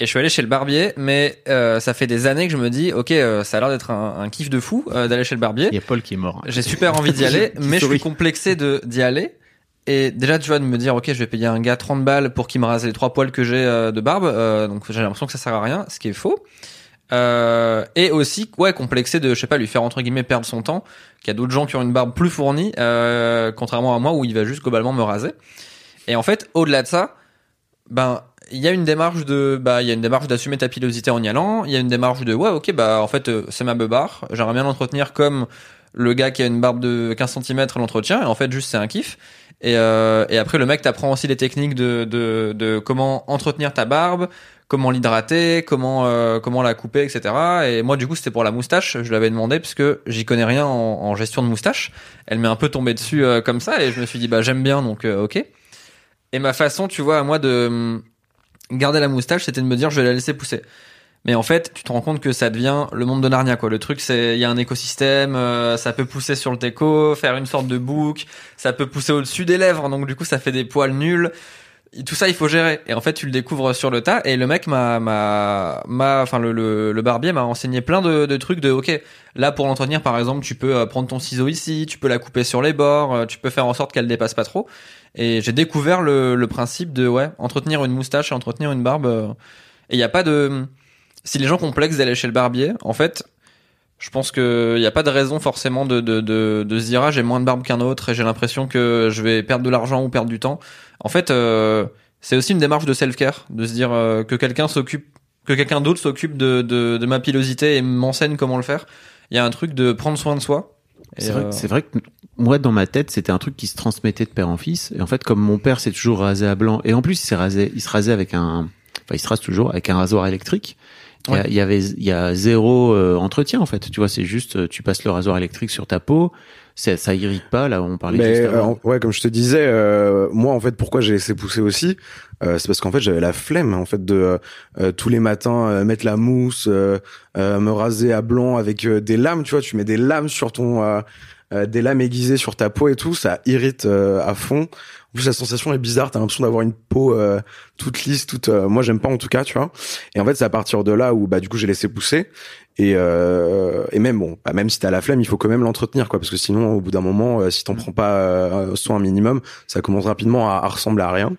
Et je suis allé chez le barbier, mais euh, ça fait des années que je me dis, ok, euh, ça a l'air d'être un, un kiff de fou euh, d'aller chez le barbier. Il y a Paul qui est mort. J'ai super envie d'y aller, mais je suis complexé de d'y aller. Et déjà, tu vois, de me dire, ok, je vais payer un gars 30 balles pour qu'il me rase les trois poils que j'ai euh, de barbe, euh, donc j'ai l'impression que ça sert à rien, ce qui est faux. Euh, et aussi, ouais, complexé de, je sais pas, lui faire entre guillemets perdre son temps, qu'il y a d'autres gens qui ont une barbe plus fournie, euh, contrairement à moi où il va juste globalement me raser. Et en fait, au-delà de ça, ben, il y a une démarche de, bah, il y a une démarche d'assumer ta pilosité en y allant. Il y a une démarche de, ouais, ok, bah, en fait, euh, c'est ma beubare. J'aimerais bien l'entretenir comme le gars qui a une barbe de 15 cm l'entretient. Et en fait, juste, c'est un kiff. Et, euh, et après, le mec t'apprend aussi les techniques de, de, de comment entretenir ta barbe, comment l'hydrater, comment, euh, comment la couper, etc. Et moi, du coup, c'était pour la moustache. Je l'avais demandé parce que j'y connais rien en, en gestion de moustache. Elle m'est un peu tombée dessus euh, comme ça et je me suis dit, bah, j'aime bien, donc, euh, ok. Et ma façon, tu vois, à moi de hum, garder la moustache, c'était de me dire, je vais la laisser pousser. Mais en fait, tu te rends compte que ça devient le monde de Narnia, quoi. Le truc, c'est, il y a un écosystème, euh, ça peut pousser sur le déco, faire une sorte de boucle, ça peut pousser au-dessus des lèvres, donc du coup, ça fait des poils nuls. Tout ça, il faut gérer. Et en fait, tu le découvres sur le tas. Et le mec m'a, m'a, m'a, enfin, le, le, le barbier m'a enseigné plein de, de trucs de, ok, là, pour l'entretenir, par exemple, tu peux euh, prendre ton ciseau ici, tu peux la couper sur les bords, euh, tu peux faire en sorte qu'elle dépasse pas trop. Et j'ai découvert le, le principe de, ouais, entretenir une moustache et entretenir une barbe. euh, et il y a pas de, si les gens complexent d'aller chez le barbier, en fait, je pense que il y a pas de raison forcément de de de, de se dire ah j'ai moins de barbe qu'un autre et j'ai l'impression que je vais perdre de l'argent ou perdre du temps. En fait, euh, c'est aussi une démarche de self-care, de se dire euh, que quelqu'un s'occupe, que quelqu'un d'autre s'occupe de, de de ma pilosité et m'enseigne comment le faire. Il y a un truc de prendre soin de soi. C'est vrai, euh, c'est vrai que moi, dans ma tête, c'était un truc qui se transmettait de père en fils. Et en fait, comme mon père s'est toujours rasé à blanc, et en plus, il s'est rasé, il se rasait avec un, enfin, il se rase toujours avec un rasoir électrique. Il y Ouais. Avait, il y a zéro euh, entretien en fait. Tu vois, c'est juste, euh, tu passes le rasoir électrique sur ta peau. ça, ça irrite pas là on parlait Mais euh, ouais, comme je te disais, euh, moi en fait, pourquoi j'ai laissé pousser aussi, euh, c'est parce qu'en fait j'avais la flemme en fait de euh, tous les matins euh, mettre la mousse, euh, euh, me raser à blanc avec des lames, tu vois, tu mets des lames sur ton, euh, des lames aiguisées sur ta peau et tout, ça irrite euh, à fond. En plus la sensation est bizarre, t'as l'impression d'avoir une peau euh, toute lisse, toute. euh, moi j'aime pas en tout cas, tu vois. Et en fait c'est à partir de là où bah du coup j'ai laissé pousser. Et, euh, et même bon, bah, même si t'as la flemme, il faut quand même l'entretenir, quoi, parce que sinon, au bout d'un moment, si t'en prends pas euh, soin un minimum, ça commence rapidement à, à ressembler à rien.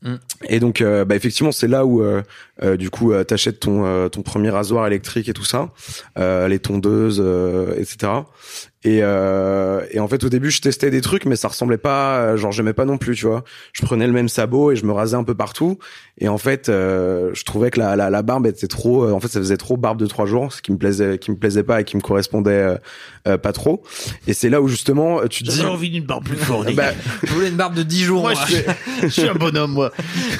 Mm. Et donc, euh, bah, effectivement, c'est là où, euh, euh, du coup, t'achètes ton euh, ton premier rasoir électrique et tout ça, euh, les tondeuses, euh, etc. Et, euh, et en fait, au début, je testais des trucs, mais ça ressemblait pas, euh, genre, j'aimais pas non plus, tu vois. Je prenais le même sabot et je me rasais un peu partout. Et en fait, euh, je trouvais que la, la, la barbe était trop, euh, en fait, ça faisait trop barbe de trois jours, ce qui me plaisait, qui me plaisait pas et qui me correspondait euh, euh, pas trop. Et c'est là où justement, tu te dis, J'avais envie d'une barbe plus fournie. bah, Je voulais une barbe de 10 jours. moi, moi. je suis, je suis un bonhomme, moi.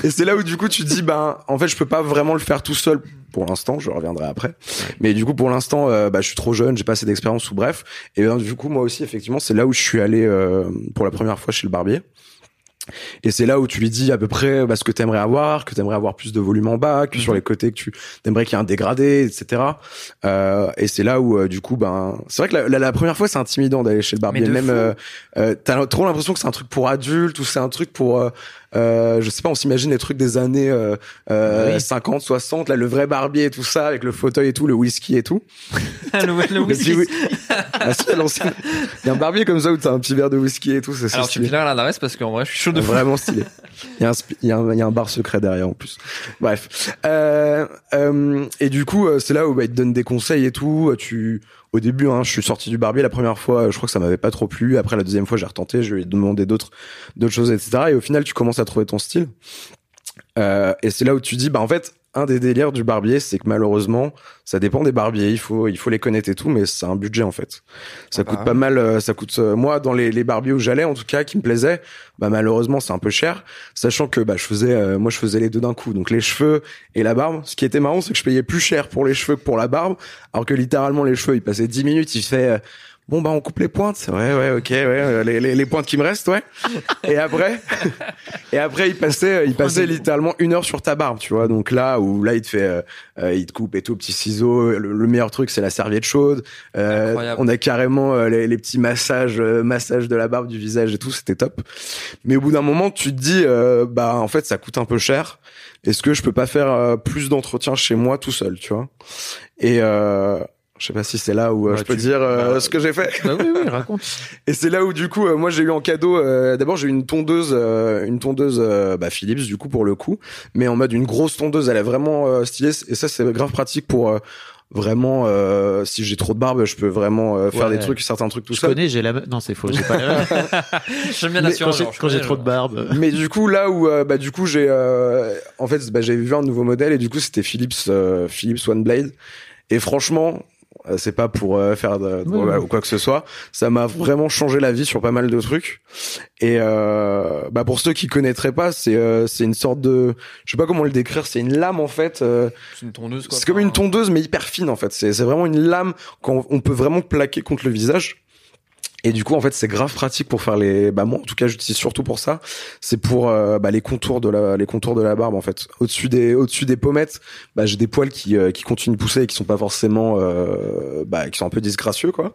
et c'est là où du coup tu te dis, ben, en fait, je peux pas vraiment le faire tout seul pour l'instant. Je reviendrai après. Mais du coup, pour l'instant, euh, bah, je suis trop jeune, j'ai pas assez d'expérience ou bref. Et ben, du coup, moi aussi, effectivement, c'est là où je suis allé euh, pour la première fois chez le barbier. Et c'est là où tu lui dis à peu près bah, ce que t'aimerais avoir, que t'aimerais avoir plus de volume en bas, que sur les côtés que tu t'aimerais qu'il y ait un dégradé, etc. Euh, et c'est là où euh, du coup ben c'est vrai que la, la, la première fois c'est intimidant d'aller chez le barbier. Même euh, euh, t'as trop l'impression que c'est un truc pour adultes ou c'est un truc pour euh, je sais pas, on s'imagine les trucs des années euh, euh, Oui. 50, 60, là le vrai barbier et tout ça avec le fauteuil et tout, le whisky et tout. le, le Le whisky. petit Ah, si, à l'ancienne. Il y a un barbier comme ça où t'as un petit verre de whisky et tout, c'est Alors tu stylé. me fileras l'adresse parce qu'en vrai je suis chaud de fou. Vraiment stylé. Il y, a un, il, y a un, il y a un bar secret derrière en plus. Bref. Euh, euh, et du coup, euh, c'est là où bah, il te donne des conseils et tout. Tu, au début, hein, je suis sorti du barbier la première fois. Je crois que ça m'avait pas trop plu. Après la deuxième fois, j'ai retenté. Je lui ai demandé d'autres, d'autres choses, etc. Et au final, tu commences à trouver ton style. Euh, et c'est là où tu dis, bah en fait, un des délires du barbier, c'est que malheureusement, ça dépend des barbiers. Il faut, il faut les connaître et tout, mais c'est un budget en fait. Ça Ah coûte bah. pas mal. euh, Ça coûte. euh, moi, dans les, les barbiers où j'allais, en tout cas, qui me plaisaient, bah malheureusement, c'est un peu cher. Sachant que bah je faisais, euh, moi, je faisais les deux d'un coup. Donc les cheveux et la barbe. Ce qui était marrant, c'est que je payais plus cher pour les cheveux que pour la barbe, alors que littéralement les cheveux, ils passaient 10 minutes, il fait. euh, Bon bah on coupe les pointes, ouais ouais ok ouais euh, les, les, les pointes qui me restent ouais. Et après et après il passait il passait littéralement une heure sur ta barbe tu vois. Donc là où là il te fait euh, euh, il te coupe et tout petit ciseau. Le, le meilleur truc c'est la serviette chaude. Euh, on a carrément euh, les, les petits massages massages de la barbe du visage et tout c'était top. Mais au bout d'un moment tu te dis euh, bah en fait ça coûte un peu cher. Est-ce que je peux pas faire plus d'entretien chez moi tout seul tu vois? Et euh, je sais pas si c'est là où euh, Bah, je peux tu- dire euh, bah, ce que j'ai fait Bah oui, oui, raconte. et c'est là où du coup, euh, moi j'ai eu en cadeau. euh, D'abord j'ai eu une tondeuse, euh, une tondeuse euh, bah, Philips du coup pour le coup, mais en mode une grosse tondeuse. Elle est vraiment euh, stylée et ça c'est grave pratique pour euh, vraiment euh, si j'ai trop de barbe, je peux vraiment euh, faire Ouais. des trucs, certains trucs tout Je seul. connais, j'ai la. Non, c'est faux. J'ai pas la. J'aime bien l'assurance. quand j'ai, trop de barbe. Mais du coup là où euh, bah du coup j'ai euh, en fait bah, j'ai vu un nouveau modèle et du coup c'était Philips euh, Philips One Blade et franchement c'est pas pour euh, faire de, de- Ouais, voilà, ouais. ou quoi que ce soit. Ça m'a vraiment changé la vie sur pas mal de trucs. Et euh, bah pour ceux qui connaîtraient pas c'est euh, c'est une sorte de je sais pas comment le décrire c'est une lame en fait euh, C'est une tondeuse quoi. c'est comme une tondeuse mais hyper fine en fait. C'est c'est vraiment une lame qu'on on peut vraiment plaquer contre le visage et du coup, en fait, c'est grave pratique pour faire les. Bah moi, en tout cas, j'utilise surtout pour ça. C'est pour euh, bah, les contours de la, les contours de la barbe, en fait. Au-dessus des, au-dessus des pommettes, bah, j'ai des poils qui, euh, qui continuent de pousser et qui sont pas forcément, euh, bah, qui sont un peu disgracieux, quoi.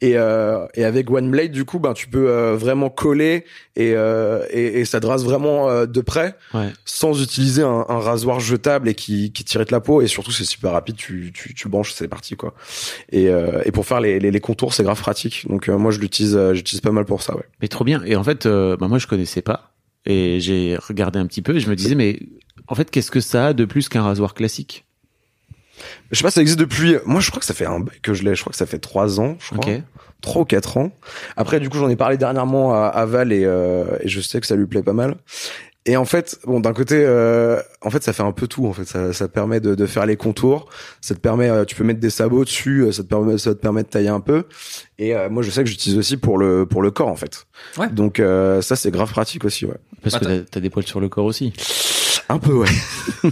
Et, euh, et avec One Blade, du coup, bah, tu peux euh, vraiment coller et, euh, et, et ça te rase vraiment euh, de près, Ouais. sans utiliser un, un rasoir jetable et qui, qui tire de la peau. Et surtout, c'est super rapide. Tu, tu, tu branches, c'est parti, quoi. Et, euh, et pour faire les, les, les contours, c'est grave pratique. Donc euh, moi, je l'utilise, euh, j'utilise pas mal pour ça, ouais. Mais trop bien. Et en fait, euh, bah moi, je connaissais pas. Et j'ai regardé un petit peu et je me disais, mais en fait, qu'est-ce que ça a de plus qu'un rasoir classique? Je sais pas, ça existe depuis. Moi, je crois que ça fait un que je l'ai. Je crois que ça fait trois ans, je crois, trois ou quatre ans. Après, du coup, j'en ai parlé dernièrement à, à Val et, euh, et je sais que ça lui plaît pas mal. Et en fait, bon, d'un côté, euh, en fait, ça fait un peu tout. En fait, ça, ça permet de, de faire les contours. Ça te permet, euh, tu peux mettre des sabots dessus. euh, Ça te permet, ça te permet de tailler un peu. Et euh, moi, je sais que j'utilise aussi pour le pour le corps, en fait. Ouais. Donc euh, ça, c'est grave pratique aussi, ouais. Parce que Attends. t'as, t'as des poils sur le corps aussi. Un peu, ouais.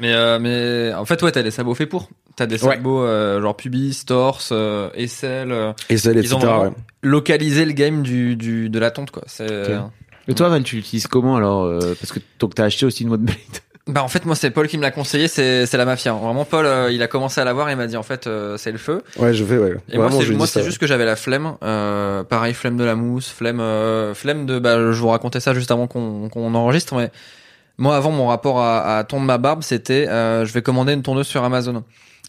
Mais euh, mais en fait ouais, t'as des sabots faits pour. T'as des Ouais. sabots euh, genre pubis, torse, euh, aisselle. euh, Et ça, ils etc. ont ouais. localisé le game du, du de la tonte quoi. C'est euh, Et toi, Val, tu l'utilises comment alors euh, Parce que donc t'as acheté aussi une One Blade. Bah en fait moi c'est Paul qui me l'a conseillé, c'est c'est la mafia. Vraiment Paul euh, il a commencé à l'avoir et il m'a dit en fait euh, c'est le feu. Ouais, je vais, ouais. Et moi Vraiment, c'est moi juste que j'avais la flemme. Euh, pareil flemme de la mousse, flemme euh, flemme de bah je vous racontais ça juste avant qu'on qu'on enregistre mais moi avant mon rapport à, à tondre ma barbe c'était euh, je vais commander une tondeuse sur Amazon.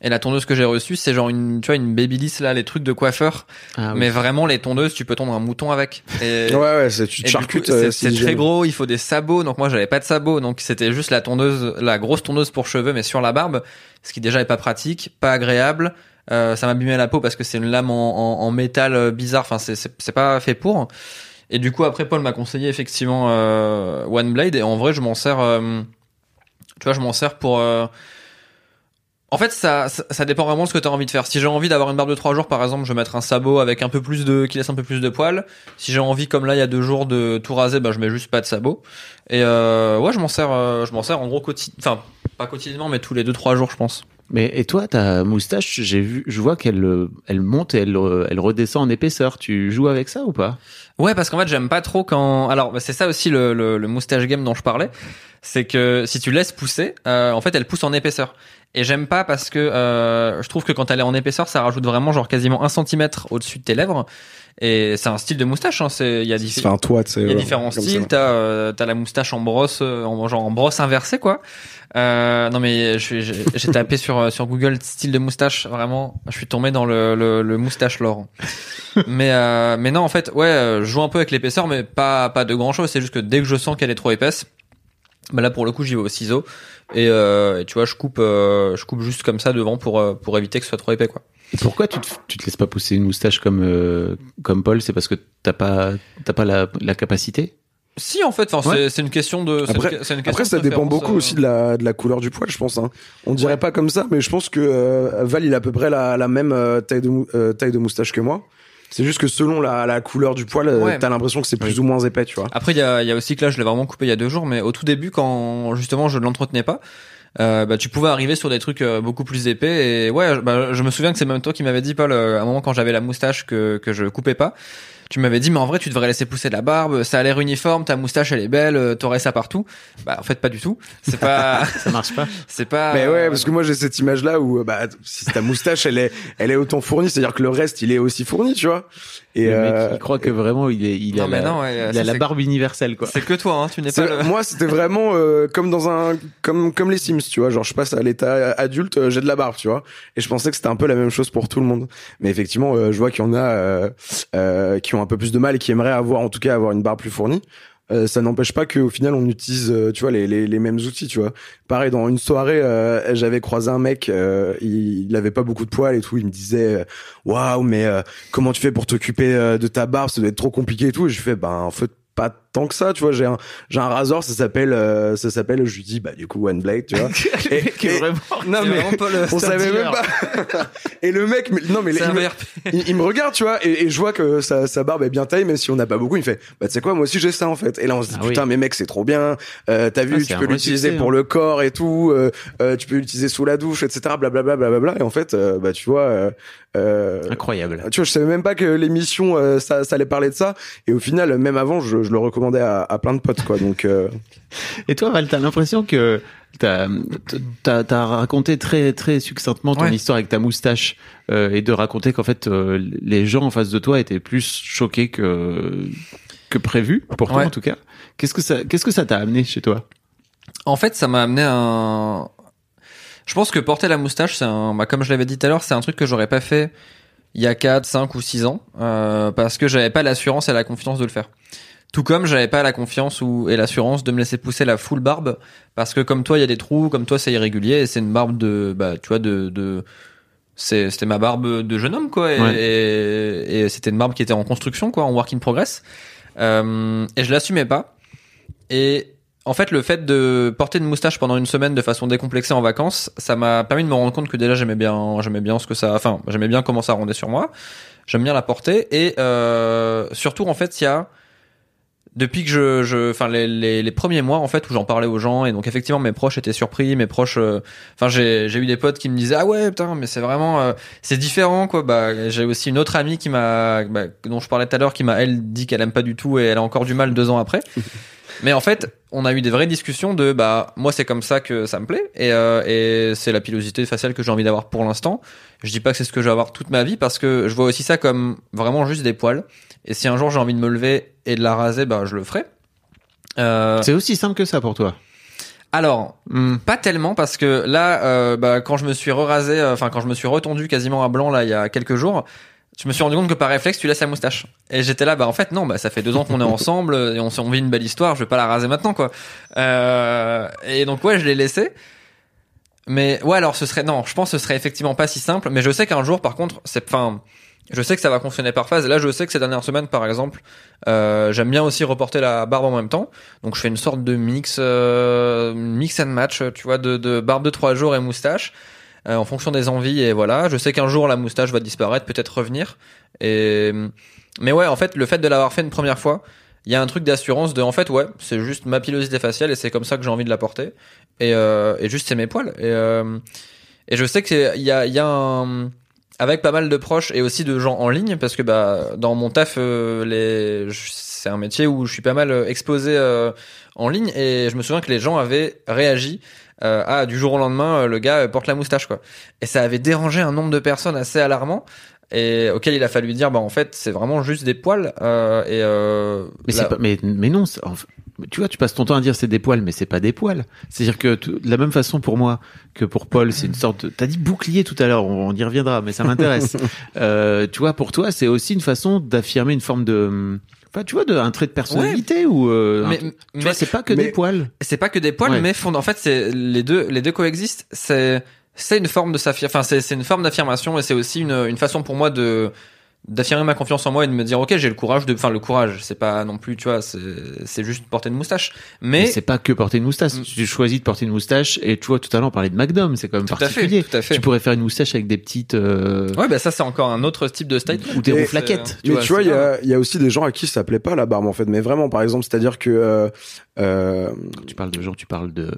Et la tondeuse que j'ai reçue, c'est genre une, tu vois, une babyliss là, les trucs de coiffeur. Ah, Mais vraiment, les tondeuses, tu peux tondre un mouton avec. Et, Ouais, ouais, c'est, tu te charcutes. euh, c'est si c'est très gros, il faut des sabots. Donc moi, j'avais pas de sabots, donc c'était juste la tondeuse, la grosse tondeuse pour cheveux, mais sur la barbe, ce qui déjà est pas pratique, pas agréable. Euh, ça m'abîmait la peau parce que c'est une lame en, en, en métal euh, bizarre. Enfin, c'est c'est c'est pas fait pour. Et du coup, après, Paul m'a conseillé effectivement euh, One Blade. Et en vrai, je m'en sers. euh, tu vois, je m'en sers pour. En fait, ça, ça, ça dépend vraiment de ce que tu as envie de faire. Si j'ai envie d'avoir une barbe de 3 jours, par exemple, je vais mettre un sabot avec un peu plus de, qui laisse un peu plus de poils. Si j'ai envie, comme là, il y a deux jours de tout raser, bah, je mets juste pas de sabot. Et euh, ouais, je m'en sers, euh, je m'en sers en gros quotidien, enfin pas quotidiennement, mais tous les deux trois jours, je pense. Mais et toi, ta moustache, j'ai vu, je vois qu'elle euh, elle monte et elle euh, elle redescend en épaisseur. Tu joues avec ça ou pas? Ouais, parce qu'en fait, j'aime pas trop quand. Alors, bah, c'est ça aussi le, le, le moustache game dont je parlais, c'est que si tu laisses pousser, euh, en fait, elle pousse en épaisseur. Et j'aime pas parce que euh, je trouve que quand elle est en épaisseur, ça rajoute vraiment genre quasiment un centimètre au-dessus de tes lèvres. Et c'est un style de moustache. Hein, c'est il y a fait un toit, y a différents styles. T'as euh, t'as la moustache en brosse, euh, en genre en brosse inversée quoi. Euh, non mais j'ai j'ai tapé sur euh, sur Google style de moustache. Vraiment, je suis tombé dans le le, le moustache lore. mais euh, mais non en fait ouais, je joue un peu avec l'épaisseur, mais pas pas de grand chose. C'est juste que dès que je sens qu'elle est trop épaisse, bah là pour le coup j'y vais au ciseau et, euh, et tu vois je coupe euh, je coupe juste comme ça devant pour euh, pour éviter que ce soit trop épais quoi. Et pourquoi tu te, tu te laisses pas pousser une moustache comme euh, comme Paul? C'est parce que t'as pas t'as pas la, la capacité? Si en fait, enfin Ouais. c'est une question de. Après- une- c'est une question Après, de ça dépend beaucoup euh. aussi de la, de la couleur du poil, je pense. Hein. On dirait pas comme ça, mais je pense que euh, Val, il a à peu près la, la même euh, taille, de euh, taille de moustache que moi. C'est juste que selon la, la couleur du poil, euh, Ouais. t'as l'impression que c'est plus ou moins épais, tu vois. Après, il y a, il y a aussi que là, je l'ai vraiment coupé il y a deux jours, mais au tout début, quand justement je ne l'entretenais pas, euh, bah, tu pouvais arriver sur des trucs euh, beaucoup plus épais. Et ouais, bah, je me souviens que c'est même toi qui m'avais dit, Paul, euh, à un moment quand j'avais la moustache que, que je coupais pas, tu m'avais dit, mais en vrai, tu devrais laisser pousser de la barbe, ça a l'air uniforme, ta moustache, elle est belle, euh, t'aurais ça partout. Bah, en fait, pas du tout. C'est pas, Ça marche pas. c'est pas. Mais ouais, parce que moi j'ai cette image là où euh, bah si ta moustache elle est elle est autant fournie, c'est-à-dire que le reste il est aussi fourni, tu vois. Et le mec, euh, il croit que vraiment il est il Non, a mais la, non, ouais, il ça, a la c'est- barbe universelle quoi. C'est que toi, hein, tu n'es pas le. moi c'était vraiment euh, comme dans un comme comme les Sims, tu vois, genre je passe à l'état adulte, euh, j'ai de la barbe, tu vois. Et je pensais que c'était un peu la même chose pour tout le monde. Mais effectivement, euh, je vois qu'il y en a euh, euh, ont un peu plus de mal et qui aimeraient avoir en tout cas avoir une barbe plus fournie. Euh, ça n'empêche pas qu'au final on utilise euh, tu vois les, les, les mêmes outils tu vois. Pareil dans une soirée euh, j'avais croisé un mec il, il avait pas beaucoup de poils et tout. Il me disait waouh mais comment tu fais pour t'occuper de ta barbe? Ça doit être trop compliqué et tout. Et je fais ben en fait pas tant que ça tu vois j'ai un j'ai un rasoir ça s'appelle euh, ça s'appelle je lui dis bah du coup one blade tu vois est et- vraiment non mais vraiment pas le- on savait dealer. même pas et le mec mais, non mais il il, il me regarde, tu vois, et, et je vois que sa, sa barbe est bien taille, même si on n'a pas beaucoup. Il me fait, bah tu sais quoi, moi aussi j'ai ça en fait. Et là on se dit, Ah oui. putain, mais mec, c'est trop bien. Euh, T'as vu, Ah, tu peux l'utiliser pour hein. le corps et tout. euh, euh, tu peux l'utiliser sous la douche, etc. Blablabla, blablabla. Et en fait, euh, bah tu vois, euh, incroyable. tu vois, je savais même pas que l'émission euh, ça, ça allait parler de ça. Et au final, même avant, je, je le à, à plein de potes, quoi. Donc euh, Et toi Val, t'as l'impression que t'as t'as t'as raconté très très succinctement ton Ouais. histoire avec ta moustache euh, et de raconter qu'en fait euh, les gens en face de toi étaient plus choqués que que prévu pour toi Ouais. en tout cas. Qu'est-ce que ça qu'est-ce que ça t'a amené chez toi? En fait, ça m'a amené un. Je pense que porter la moustache, c'est un. Bah, comme je l'avais dit tout à l'heure, c'est un truc que j'aurais pas fait il y a 4, 5 ou 6 ans, euh, parce que j'avais pas l'assurance et la confiance de le faire. Tout comme j'avais pas la confiance ou et l'assurance de me laisser pousser la full barbe, parce que comme toi, il y a des trous, comme toi, c'est irrégulier, et c'est une barbe de, bah, tu vois, de, de, c'est- c'était ma barbe de jeune homme, quoi, et, Ouais. et, et c'était une barbe qui était en construction, quoi, en work in progress, euh, et je l'assumais pas. Et en fait, le fait de porter une moustache pendant une semaine de façon décomplexée en vacances, ça m'a permis de me rendre compte que déjà j'aimais bien, j'aimais bien ce que ça, enfin, j'aimais bien comment ça rendait sur moi. J'aime bien la porter et euh, surtout en fait, il y a depuis que je, je, enfin les, les, les premiers mois en fait où j'en parlais aux gens et donc effectivement mes proches étaient surpris, mes proches, euh, enfin j'ai j'ai eu des potes qui me disaient ah ouais putain mais c'est vraiment euh, c'est différent quoi. Bah j'ai aussi une autre amie qui m'a, bah, dont je parlais tout à l'heure, qui m'a elle dit qu'elle aime pas du tout et elle a encore du mal deux ans après. Mais en fait, on a eu des vraies discussions de bah moi c'est comme ça que ça me plaît et, euh, et c'est la pilosité faciale que j'ai envie d'avoir pour l'instant. Je dis pas que c'est ce que je vais avoir toute ma vie parce que je vois aussi ça comme vraiment juste des poils. Et si un jour j'ai envie de me lever et de la raser, bah je le ferai. Euh, C'est aussi simple que ça pour toi. alors, Hmm. pas tellement parce que là, euh, bah, quand je me suis rasé enfin quand je me suis retondu quasiment à blanc là il y a quelques jours, je me suis rendu compte que par réflexe tu laisses la moustache. Et j'étais là, bah en fait non, bah ça fait deux ans qu'on est ensemble et on, on vit une belle histoire, je vais pas la raser maintenant quoi. Euh, et donc ouais, je l'ai laissé. Mais ouais, alors ce serait non, je pense que ce serait effectivement pas si simple. Mais je sais qu'un jour, par contre, c'est enfin. Je sais que ça va fonctionner par phase. Là, je sais que ces dernières semaines, par exemple, euh, j'aime bien aussi reporter la barbe en même temps. Donc, je fais une sorte de mix, euh, mix and match, tu vois, de, de barbe de trois jours et moustache, euh, en fonction des envies. Et voilà, je sais qu'un jour la moustache va disparaître, peut-être revenir. Et mais ouais, en fait, le fait de l'avoir fait une première fois, il y a un truc d'assurance de, en fait, ouais, c'est juste ma pilosité faciale et c'est comme ça que j'ai envie de la porter. Et, euh, et juste c'est mes poils. Et, euh, et je sais qu'il y a, il y a un avec pas mal de proches et aussi de gens en ligne parce que bah dans mon taf euh, les c'est un métier où je suis pas mal euh, exposé euh, en ligne et je me souviens que les gens avaient réagi euh, ah du jour au lendemain euh, le gars porte la moustache quoi. Et ça avait dérangé un nombre de personnes assez alarmant et auquel il a fallu dire bah en fait c'est vraiment juste des poils euh, et euh, Mais, c'est pas, mais, mais non, en fait, tu vois, tu passes ton temps à dire c'est des poils, mais c'est pas des poils. C'est-à-dire que de la même façon pour moi que pour Paul, c'est une sorte de. T'as dit bouclier tout à l'heure, on, on y reviendra, mais ça m'intéresse. euh, tu vois, pour toi, c'est aussi une façon d'affirmer une forme de. Enfin, tu vois, de, un trait de personnalité ou. euh, mais, tu mais vois, c'est pas que mais- des poils. c'est pas que des poils Ouais. mais fond- en fait c'est les deux les deux coexistent c'est c'est une forme de s'affirmer enfin c'est c'est une forme d'affirmation et c'est aussi une une façon pour moi de d'affirmer ma confiance en moi et de me dire ok j'ai le courage de enfin le courage c'est pas non plus tu vois c'est c'est juste porter une moustache Mais, mais c'est pas que porter une moustache. Mm. Tu choisis de porter une moustache et tu vois, tout à l'heure on parlait de McDom, c'est quand même tout à fait particulier. tout à fait Tu pourrais faire une moustache avec des petites. euh, ouais bah ça c'est encore un autre type de style ou des Et- roues flaquettes. mais tu vois, il y c'est a, il y a aussi des gens à qui ça plaît pas la barbe en fait. Mais vraiment, par exemple, c'est-à-dire que euh, euh, Quand tu parles de gens, tu parles de.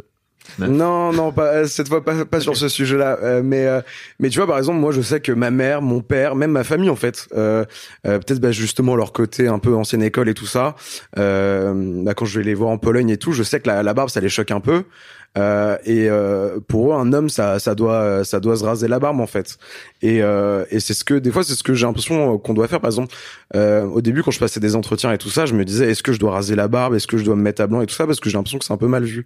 Non, non, pas euh, cette fois pas, pas sur ce sujet-là. Euh, mais euh, mais tu vois, par exemple, moi, je sais que ma mère, mon père, même ma famille en fait, euh, euh, peut-être bah, justement leur côté un peu ancienne école et tout ça. Euh, bah, quand je vais les voir en Pologne et tout, je sais que la, la barbe, ça les choque un peu. Euh, et euh, pour eux, un homme, ça, ça doit, ça doit se raser la barbe en fait. Et, euh, et c'est ce que des fois, c'est ce que j'ai l'impression qu'on doit faire. Par exemple, euh, au début, quand je passais des entretiens et tout ça, je me disais, est-ce que je dois raser la barbe, est-ce que je dois me mettre à blanc et tout ça, parce que j'ai l'impression que c'est un peu mal vu.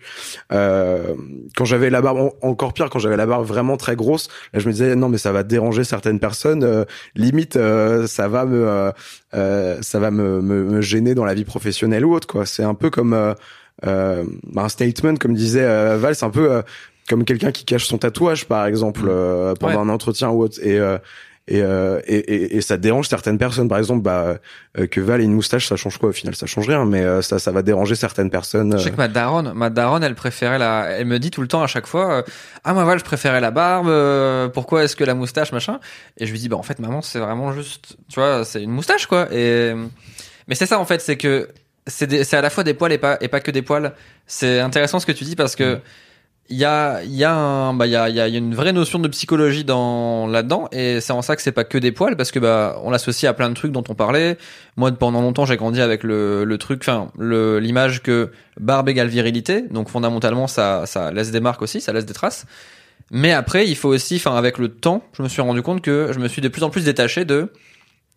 Euh, quand j'avais la barbe, en- encore pire, quand j'avais la barbe vraiment très grosse, là, je me disais, non, mais ça va déranger certaines personnes. euh, limite, euh, ça va me, euh, euh, ça va me, me, me gêner dans la vie professionnelle ou autre. Quoi. C'est un peu comme euh, euh, un statement, comme disait euh, Val, c'est un peu euh, comme quelqu'un qui cache son tatouage, par exemple, euh, pendant Ouais. un entretien ou autre. Et euh, et, euh, et, et, et ça dérange certaines personnes. Par exemple, bah, euh, que Val ait une moustache, ça change quoi au final? Ça change rien, mais euh, ça, ça va déranger certaines personnes. Je sais que ma daronne, ma daronne, elle préférait la, elle me dit tout le temps à chaque fois, euh, ah moi voilà, je préférais la barbe, euh, pourquoi est-ce que la moustache, machin? Et je lui dis, bah en fait maman, c'est vraiment juste, tu vois, c'est une moustache quoi. Et mais c'est ça en fait, c'est que c'est à la fois des poils et pas et pas que des poils. C'est intéressant ce que tu dis parce que il y a il y a un bah il y a il y a il y a une vraie notion de psychologie dans là-dedans et c'est en ça que c'est pas que des poils parce que bah on l'associe à plein de trucs dont on parlait. Moi pendant longtemps j'ai grandi avec le le truc enfin l'image que barbe égale virilité donc fondamentalement ça ça laisse des marques aussi, ça laisse des traces. Mais après il faut aussi enfin avec le temps, je me suis rendu compte que je me suis de plus en plus détaché de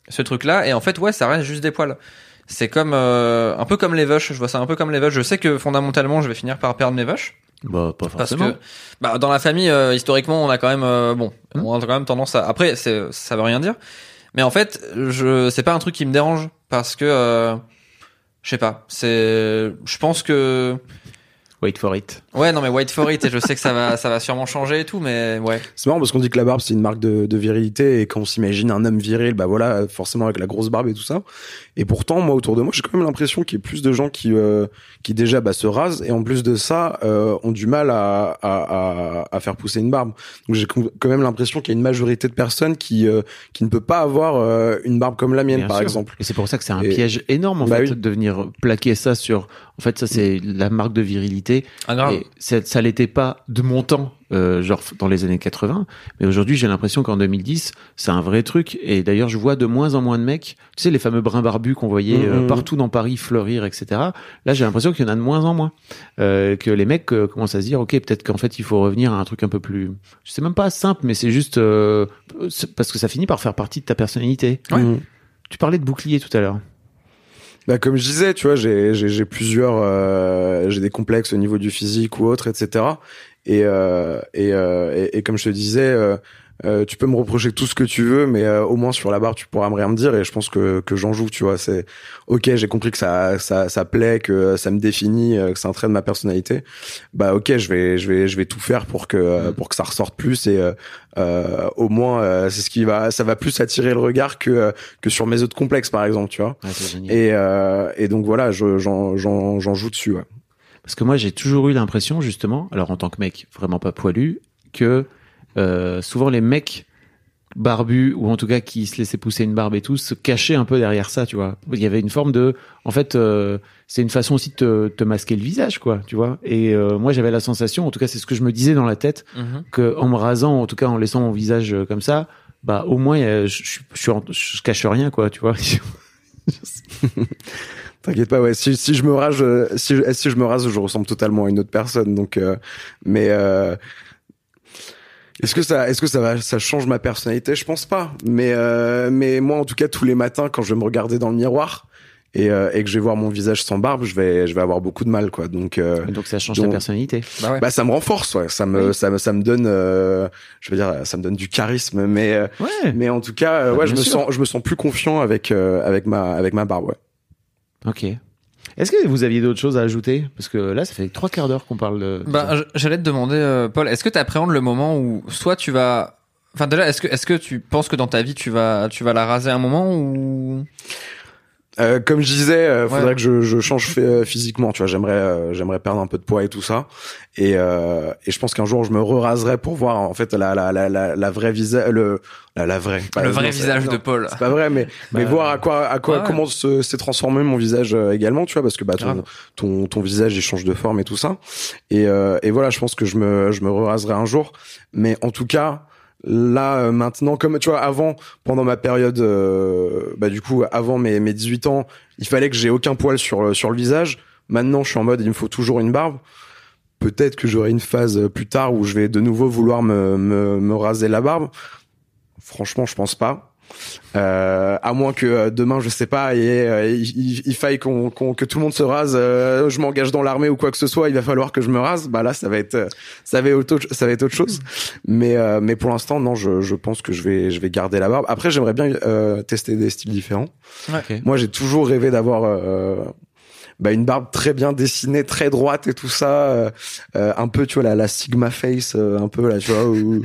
ce truc-là et en fait ouais ça reste juste des poils. C'est comme euh, un peu comme les vaches, je vois ça un peu comme les vaches. Je sais que fondamentalement je vais finir par perdre mes vaches Bah, pas parce forcément. que bah, dans la famille euh, historiquement on a quand même euh, bon Hmm. on a quand même tendance à après c'est ça veut rien dire mais en fait je c'est pas un truc qui me dérange parce que euh, je sais pas c'est je pense que Wait for it. Ouais, non, mais wait for it, et je sais que ça va, ça va sûrement changer et tout, mais ouais. C'est marrant parce qu'on dit que la barbe c'est une marque de, de virilité et quand on s'imagine un homme viril, bah voilà, forcément avec la grosse barbe et tout ça. Et pourtant, moi autour de moi, j'ai quand même l'impression qu'il y a plus de gens qui euh, qui déjà bah, se rasent et en plus de ça euh, ont du mal à, à, à, à faire pousser une barbe. Donc j'ai quand même l'impression qu'il y a une majorité de personnes qui euh, qui ne peut pas avoir euh, une barbe comme la mienne, Bien par sûr. exemple. Et c'est pour ça que c'est un Et- piège énorme en Bah fait oui. de venir plaquer ça sur. En fait, ça c'est la marque de virilité. Ah, grave. Et ça l'était pas de mon temps, euh, genre dans les années 80. Mais aujourd'hui, j'ai l'impression qu'en 2010, c'est un vrai truc. Et d'ailleurs, je vois de moins en moins de mecs. Tu sais, les fameux brins barbus qu'on voyait euh, Mhm. partout dans Paris fleurir, etc. Là, j'ai l'impression qu'il y en a de moins en moins. Euh, que les mecs euh, commencent à se dire, ok, peut-être qu'en fait, il faut revenir à un truc un peu plus. Je sais même pas simple, mais c'est juste euh, parce que ça finit par faire partie de ta personnalité. Ouais. Tu parlais de bouclier tout à l'heure. Bah comme je disais, tu vois, j'ai j'ai plusieurs, euh, j'ai des complexes au niveau du physique ou autre, etc. Et euh, et, euh, et et comme je te disais, euh, euh, tu peux me reprocher tout ce que tu veux, mais euh, au moins sur la barre, tu pourras me rien me dire. Et je pense que que j'en joue, tu vois. C'est ok, j'ai compris que ça ça ça plaît, que ça me définit, euh, que c'est un trait de ma personnalité. Bah ok, je vais je vais je vais tout faire pour que euh, pour que ça ressorte plus et euh, euh, au moins euh, c'est ce qui va ça va plus attirer le regard que euh, que sur mes autres complexes par exemple, tu vois. Génial. Et, euh, et donc voilà, je- j'en j'en j'en joue dessus. Ouais. Parce que moi, j'ai toujours eu l'impression, justement, alors en tant que mec vraiment pas poilu, que euh, souvent les mecs barbus, ou en tout cas qui se laissaient pousser une barbe et tout, se cachaient un peu derrière ça, tu vois. Il y avait une forme de... En fait, euh, c'est une façon aussi de te, te masquer le visage, quoi, tu vois. Et euh, moi, j'avais la sensation, en tout cas, c'est ce que je me disais dans la tête, Mhm. que en me rasant, en tout cas en laissant mon visage euh, comme ça, bah au moins, euh, je, je, je, suis en- je cache rien, quoi, tu vois. T'inquiète pas, ouais. Si, si je me rase, euh, si je, si je me rase, je ressemble totalement à une autre personne. Donc, euh, mais euh, est-ce que ça, est-ce que ça va, ça change ma personnalité? Je pense pas. Mais euh, mais moi, en tout cas, tous les matins, quand je vais me regarder dans le miroir et, euh, et que je vais voir mon visage sans barbe, je vais je vais avoir beaucoup de mal, quoi. Donc euh, Donc ça change Donc- ta personnalité. Bah ouais. bah ça me renforce, ouais. Ça me Oui. ça me ça me donne, euh, je veux dire, ça me donne du charisme. Mais euh, Ouais. mais en tout cas, euh, Bah, ouais, je bien me sûr. sens je me sens plus confiant avec euh, avec ma avec ma barbe, ouais. Ok. Est-ce que vous aviez d'autres choses à ajouter? Parce que là, ça fait trois quarts d'heure qu'on parle de. Bah, j'allais te demander, euh, Paul, est-ce que tu appréhendes le moment où soit tu vas, enfin déjà, est-ce que est-ce que tu penses que dans ta vie tu vas tu vas la raser un moment ou? Euh, comme je disais, euh, faudrait Ouais. que je, je change fait- euh, physiquement. Tu vois, j'aimerais, euh, j'aimerais perdre un peu de poids et tout ça. Et, euh, et je pense qu'un jour, je me raserai pour voir en fait la la la la, la vraie visage, le la, la vraie, pas- le vrai visage non, de Paul C'est pas vrai, mais mais Bah, voir à quoi à quoi ouais. comment se- s'est transformé mon visage euh, également. Tu vois, parce que bah ton ton ton visage il change de forme et tout ça. Et euh, et voilà, je pense que je me je me raserai un jour. Mais en tout cas. Là euh, maintenant, comme tu vois, avant, pendant ma période, euh, bah du coup, avant mes, mes 18 ans, il fallait que j'ai aucun poil sur le, sur le visage. Maintenant, je suis en mode, il me faut toujours une barbe. Peut-être que j'aurai une phase euh, plus tard où je vais de nouveau vouloir me, me, me raser la barbe. Franchement, je pense pas. Euh, à moins que euh, demain, je sais pas, et, euh, il, il- il faille qu'on, qu'on- que tout le monde se rase, euh, je m'engage dans l'armée ou quoi que ce soit, il va falloir que je me rase. Bah là, ça va être, euh, ça va être autre, ça va être autre chose. Mais, euh, mais pour l'instant, non, je, je pense que je vais, je vais garder la barbe. Après, j'aimerais bien euh, tester des styles différents. Ok. Moi, j'ai toujours rêvé d'avoir euh, bah, une barbe très bien dessinée, très droite et tout ça, euh, un peu, tu vois, la, la Sigma face, euh, un peu là, tu vois, où,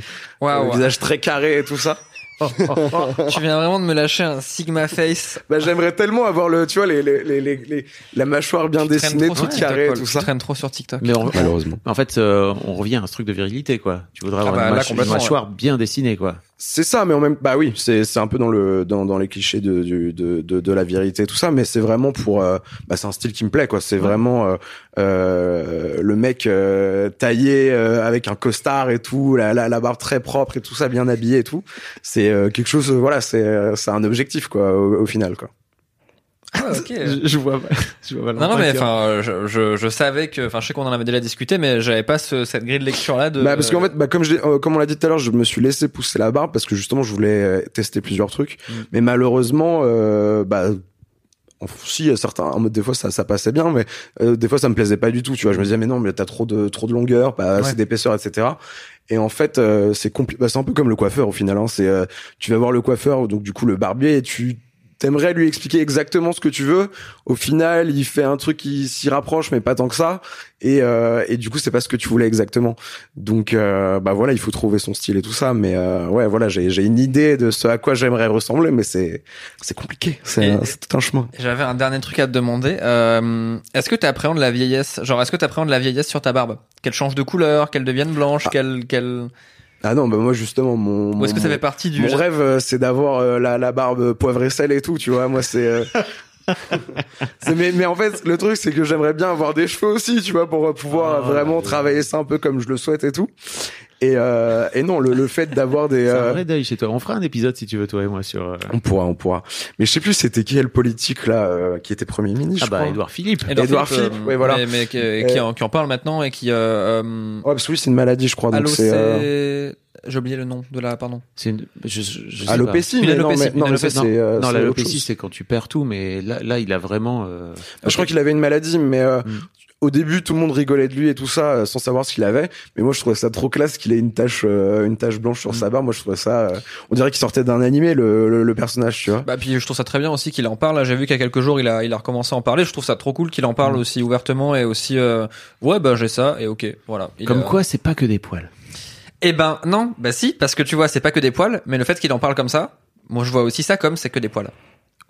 le visage très carré et tout ça. tu viens vraiment de me lâcher un Sigma face. Bah, j'aimerais tellement avoir le, tu vois, les, les, les, les, les- la mâchoire bien Tu dessinée, toute TikTok, carrée tout Tu ça. traînes trop sur TikTok. Mais on- Malheureusement. En fait, euh, on revient à ce truc de virilité, quoi. Tu voudrais avoir bah, une, là, mâch- une mâchoire bien dessinée, quoi. C'est ça, mais en même, bah oui, c'est c'est un peu dans le dans dans les clichés de du- de de, de la vérité tout ça, mais c'est vraiment pour, euh, bah c'est un style qui me plaît quoi. C'est vraiment euh, euh, le mec euh, taillé euh, avec un costard et tout, la, la la barbe très propre et tout ça, bien habillé et tout. C'est euh, quelque chose, voilà, c'est c'est un objectif quoi au, au final quoi. Ah, ok. Je, je vois, je vois Non, non, mais enfin, je, je, je savais que, enfin, je sais qu'on en avait déjà discuté, mais j'avais pas ce, cette grille de lecture là de. Bah parce qu'en fait, bah comme je euh, comme on l'a dit tout à l'heure, je me suis laissé pousser la barbe parce que justement je voulais euh, tester plusieurs trucs, Mm. mais malheureusement, euh, bah si certains, en mode des fois ça ça passait bien, mais euh, des fois ça me plaisait pas du tout. Tu vois, je me disais mais non, mais t'as trop de trop de longueur, pas assez Ouais. d'épaisseur, etc. Et en fait, euh, c'est compli- bah, c'est un peu comme le coiffeur au final. Hein, c'est euh, tu vas voir le coiffeur, donc du coup le barbier, et tu t'aimerais lui expliquer exactement ce que tu veux. Au final, il fait un truc qui s'y rapproche, mais pas tant que ça. Et, euh, et du coup, c'est pas ce que tu voulais exactement. Donc, euh, bah voilà, il faut trouver son style et tout ça. Mais euh, ouais, voilà, j'ai j'ai une idée de ce à quoi j'aimerais ressembler, mais c'est c'est compliqué. C'est tout un chemin. J'avais un dernier truc à te demander. Euh, est-ce que tu appréhendes la vieillesse? Genre, est-ce que tu appréhendes la vieillesse sur ta barbe? Qu'elle change de couleur, qu'elle devienne blanche, Ah. qu'elle, qu'elle. Ah non, bah moi justement, mon Ou est-ce que ça fait partie du Mon rêve, euh, c'est d'avoir euh, la, la barbe poivre et sel et tout, tu vois. Moi, c'est. euh, c'est- mais, mais en fait, le truc, c'est que j'aimerais bien avoir des cheveux aussi, tu vois, pour pouvoir Ah, vraiment travailler ça un peu comme je le souhaite et tout. Et, euh, et non, le, le fait d'avoir des. C'est un euh, vrai deuil chez toi. On fera un épisode si tu veux, toi et moi, sur. euh, On pourra, on pourra. Mais je sais plus, c'était qui le politique là, euh, qui était premier ministre. Ah je bah, crois. Édouard Philippe. Édouard Philippe, euh, ouais, voilà. Mais, mais qui, qui en, qui en parle maintenant et qui. Euh, euh, Ouais, parce que oui, c'est une maladie, je crois. Donc c'est. euh, c'est. J'ai oublié le nom de la. Pardon. C'est une. Je, je. Alopécie, mais non, alopécie, mais, non, Non, c'est l'alopécie, quand tu perds tout, mais là, là, il a vraiment. euh, Je crois qu'il avait une maladie, mais euh, Mm. Au début, tout le monde rigolait de lui et tout ça, euh, sans savoir ce qu'il avait. Mais moi, je trouvais ça trop classe qu'il ait une tache, euh, une tache blanche sur Mm. sa barbe. Moi, je trouvais ça. euh, on dirait qu'il sortait d'un animé, le, le, le personnage, tu vois. Bah puis je trouve ça très bien aussi qu'il en parle. J'ai vu qu'il y a quelques jours il a il a recommencé à en parler. Je trouve ça trop cool qu'il en parle Mm. aussi ouvertement et aussi euh, ouais bah j'ai ça et ok voilà. Il Comme quoi, c'est pas que des poils. Eh ben non bah si parce que tu vois c'est pas que des poils mais le fait qu'il en parle comme ça, moi je vois aussi ça comme c'est que des poils.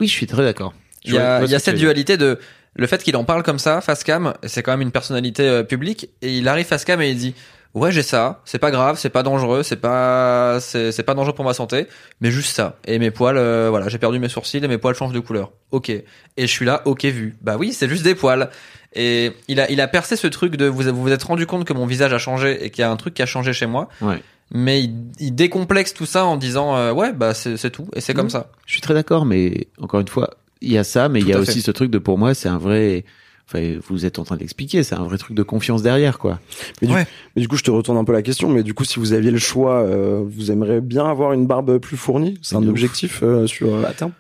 Oui, je suis très d'accord. Il y a, y a cette dualité de le fait qu'il en parle comme ça, face cam, c'est quand même une personnalité euh, publique, et il arrive face cam et il dit ouais j'ai ça, c'est pas grave, c'est pas dangereux, c'est pas c'est pas dangereux pour ma santé, mais juste ça. Et mes poils, euh, voilà, j'ai perdu mes sourcils et mes poils changent de couleur. Ok. Et je suis là, ok vu. Bah oui, c'est juste des poils. Et il a il a percé ce truc de vous vous vous êtes rendu compte que mon visage a changé et qu'il y a un truc qui a changé chez moi. Ouais. Mais il, il décomplexe tout ça en disant euh, ouais bah c'est tout et c'est comme Mhm. ça. Je suis très d'accord, mais encore une fois, il y a ça, mais il y a aussi fait. ce truc de, pour moi, c'est un vrai. Enfin, vous êtes en train d'expliquer, c'est un vrai truc de confiance derrière, quoi. Mais du, Ouais. mais du coup, je te retourne un peu la question. Mais du coup, si vous aviez le choix, euh, vous aimeriez bien avoir une barbe plus fournie? C'est un objectif euh, sur euh, à terme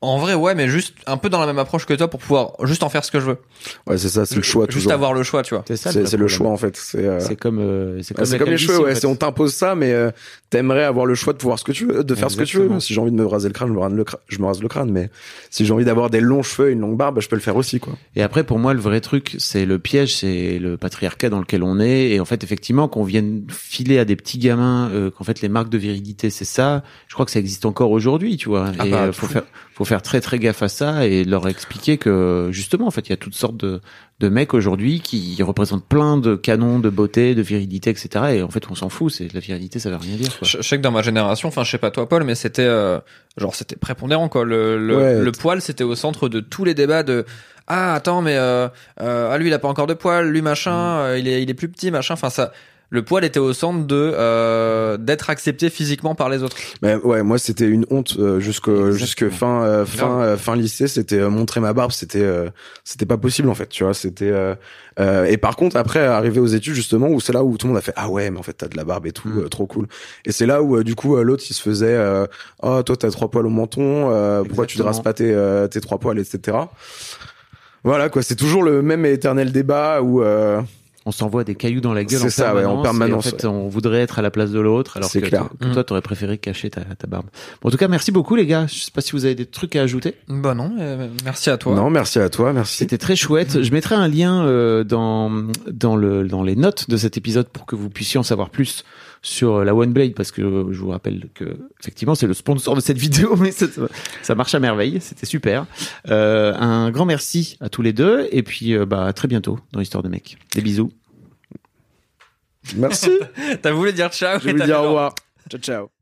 En vrai, ouais, mais juste un peu dans la même approche que toi pour pouvoir juste en faire ce que je veux. Ouais, c'est ça, c'est le choix Juste toujours. avoir le choix, tu vois. C'est ça. C'est le choix en fait. C'est euh, C'est comme, euh, c'est Ouais, comme, comme les cheveux, en ouais. fait. C'est on t'impose ça, mais euh, t'aimerais avoir le choix de pouvoir ce que tu veux, de faire ce que tu veux. Si j'ai envie de me raser le crâne, je me rase le, crâne, je me rase le crâne. Mais si j'ai envie d'avoir des longs cheveux, et une longue barbe, je peux le faire aussi, quoi. Et après, pour moi, le vrai truc, c'est le piège, c'est le patriarcat dans lequel on est. Et en fait, effectivement, qu'on vienne filer à des petits gamins, euh, qu'en fait, les marques de virilité, c'est ça. Je crois que ça existe encore aujourd'hui, tu vois. Ah et bah, euh, faut fou. faire, faut faire très très gaffe à ça et leur expliquer que justement, en fait, il y a toutes sortes de, de mecs aujourd'hui qui représentent plein de canons de beauté, de virilité, etc. Et en fait, on s'en fout. C'est la virilité, ça veut rien dire. Quoi. Je, je sais que dans ma génération, enfin, je sais pas toi, Paul, mais c'était euh, genre c'était prépondérant quoi. Le le, Ouais. le poil, c'était au centre de tous les débats de ah attends mais euh, euh, ah lui il a pas encore de poil, lui machin, euh, il est il est plus petit machin. Enfin ça, le poil était au centre de euh, d'être accepté physiquement par les autres. Mais ouais, moi c'était une honte euh, jusqu'au jusque fin euh, fin euh, fin lycée, c'était euh, montrer ma barbe, c'était euh, c'était pas possible en fait, tu vois, c'était euh, euh, et par contre après arrivé aux études justement où c'est là où tout le monde a fait ah ouais, mais en fait t'as de la barbe et tout, Mm. euh, trop cool. Et c'est là où euh, du coup l'autre il se faisait euh, oh toi t'as trois poils au menton, euh, pourquoi tu te rases pas tes euh, tes trois poils etc. Voilà quoi, c'est toujours le même éternel débat où euh, on s'envoie des cailloux dans la gueule C'est en ça, ouais, en permanence. et permanence, en fait, on voudrait être à la place de l'autre, alors que, C'est clair. que toi, t'aurais préféré cacher ta, ta barbe. Bon, en tout cas, merci beaucoup, les gars. Je sais pas si vous avez des trucs à ajouter. Bah non, euh, merci à toi. non merci à toi, merci. C'était très chouette. Je mettrai un lien euh, dans dans le dans les notes de cet épisode pour que vous puissiez en savoir plus sur la OneBlade parce que je vous rappelle que effectivement c'est le sponsor de cette vidéo mais ça, ça marche à merveille c'était super euh, un grand merci à tous les deux et puis euh, bah à très bientôt dans l'histoire de mec des bisous Merci. T'as voulu dire ciao. Je dire au revoir. Ciao ciao.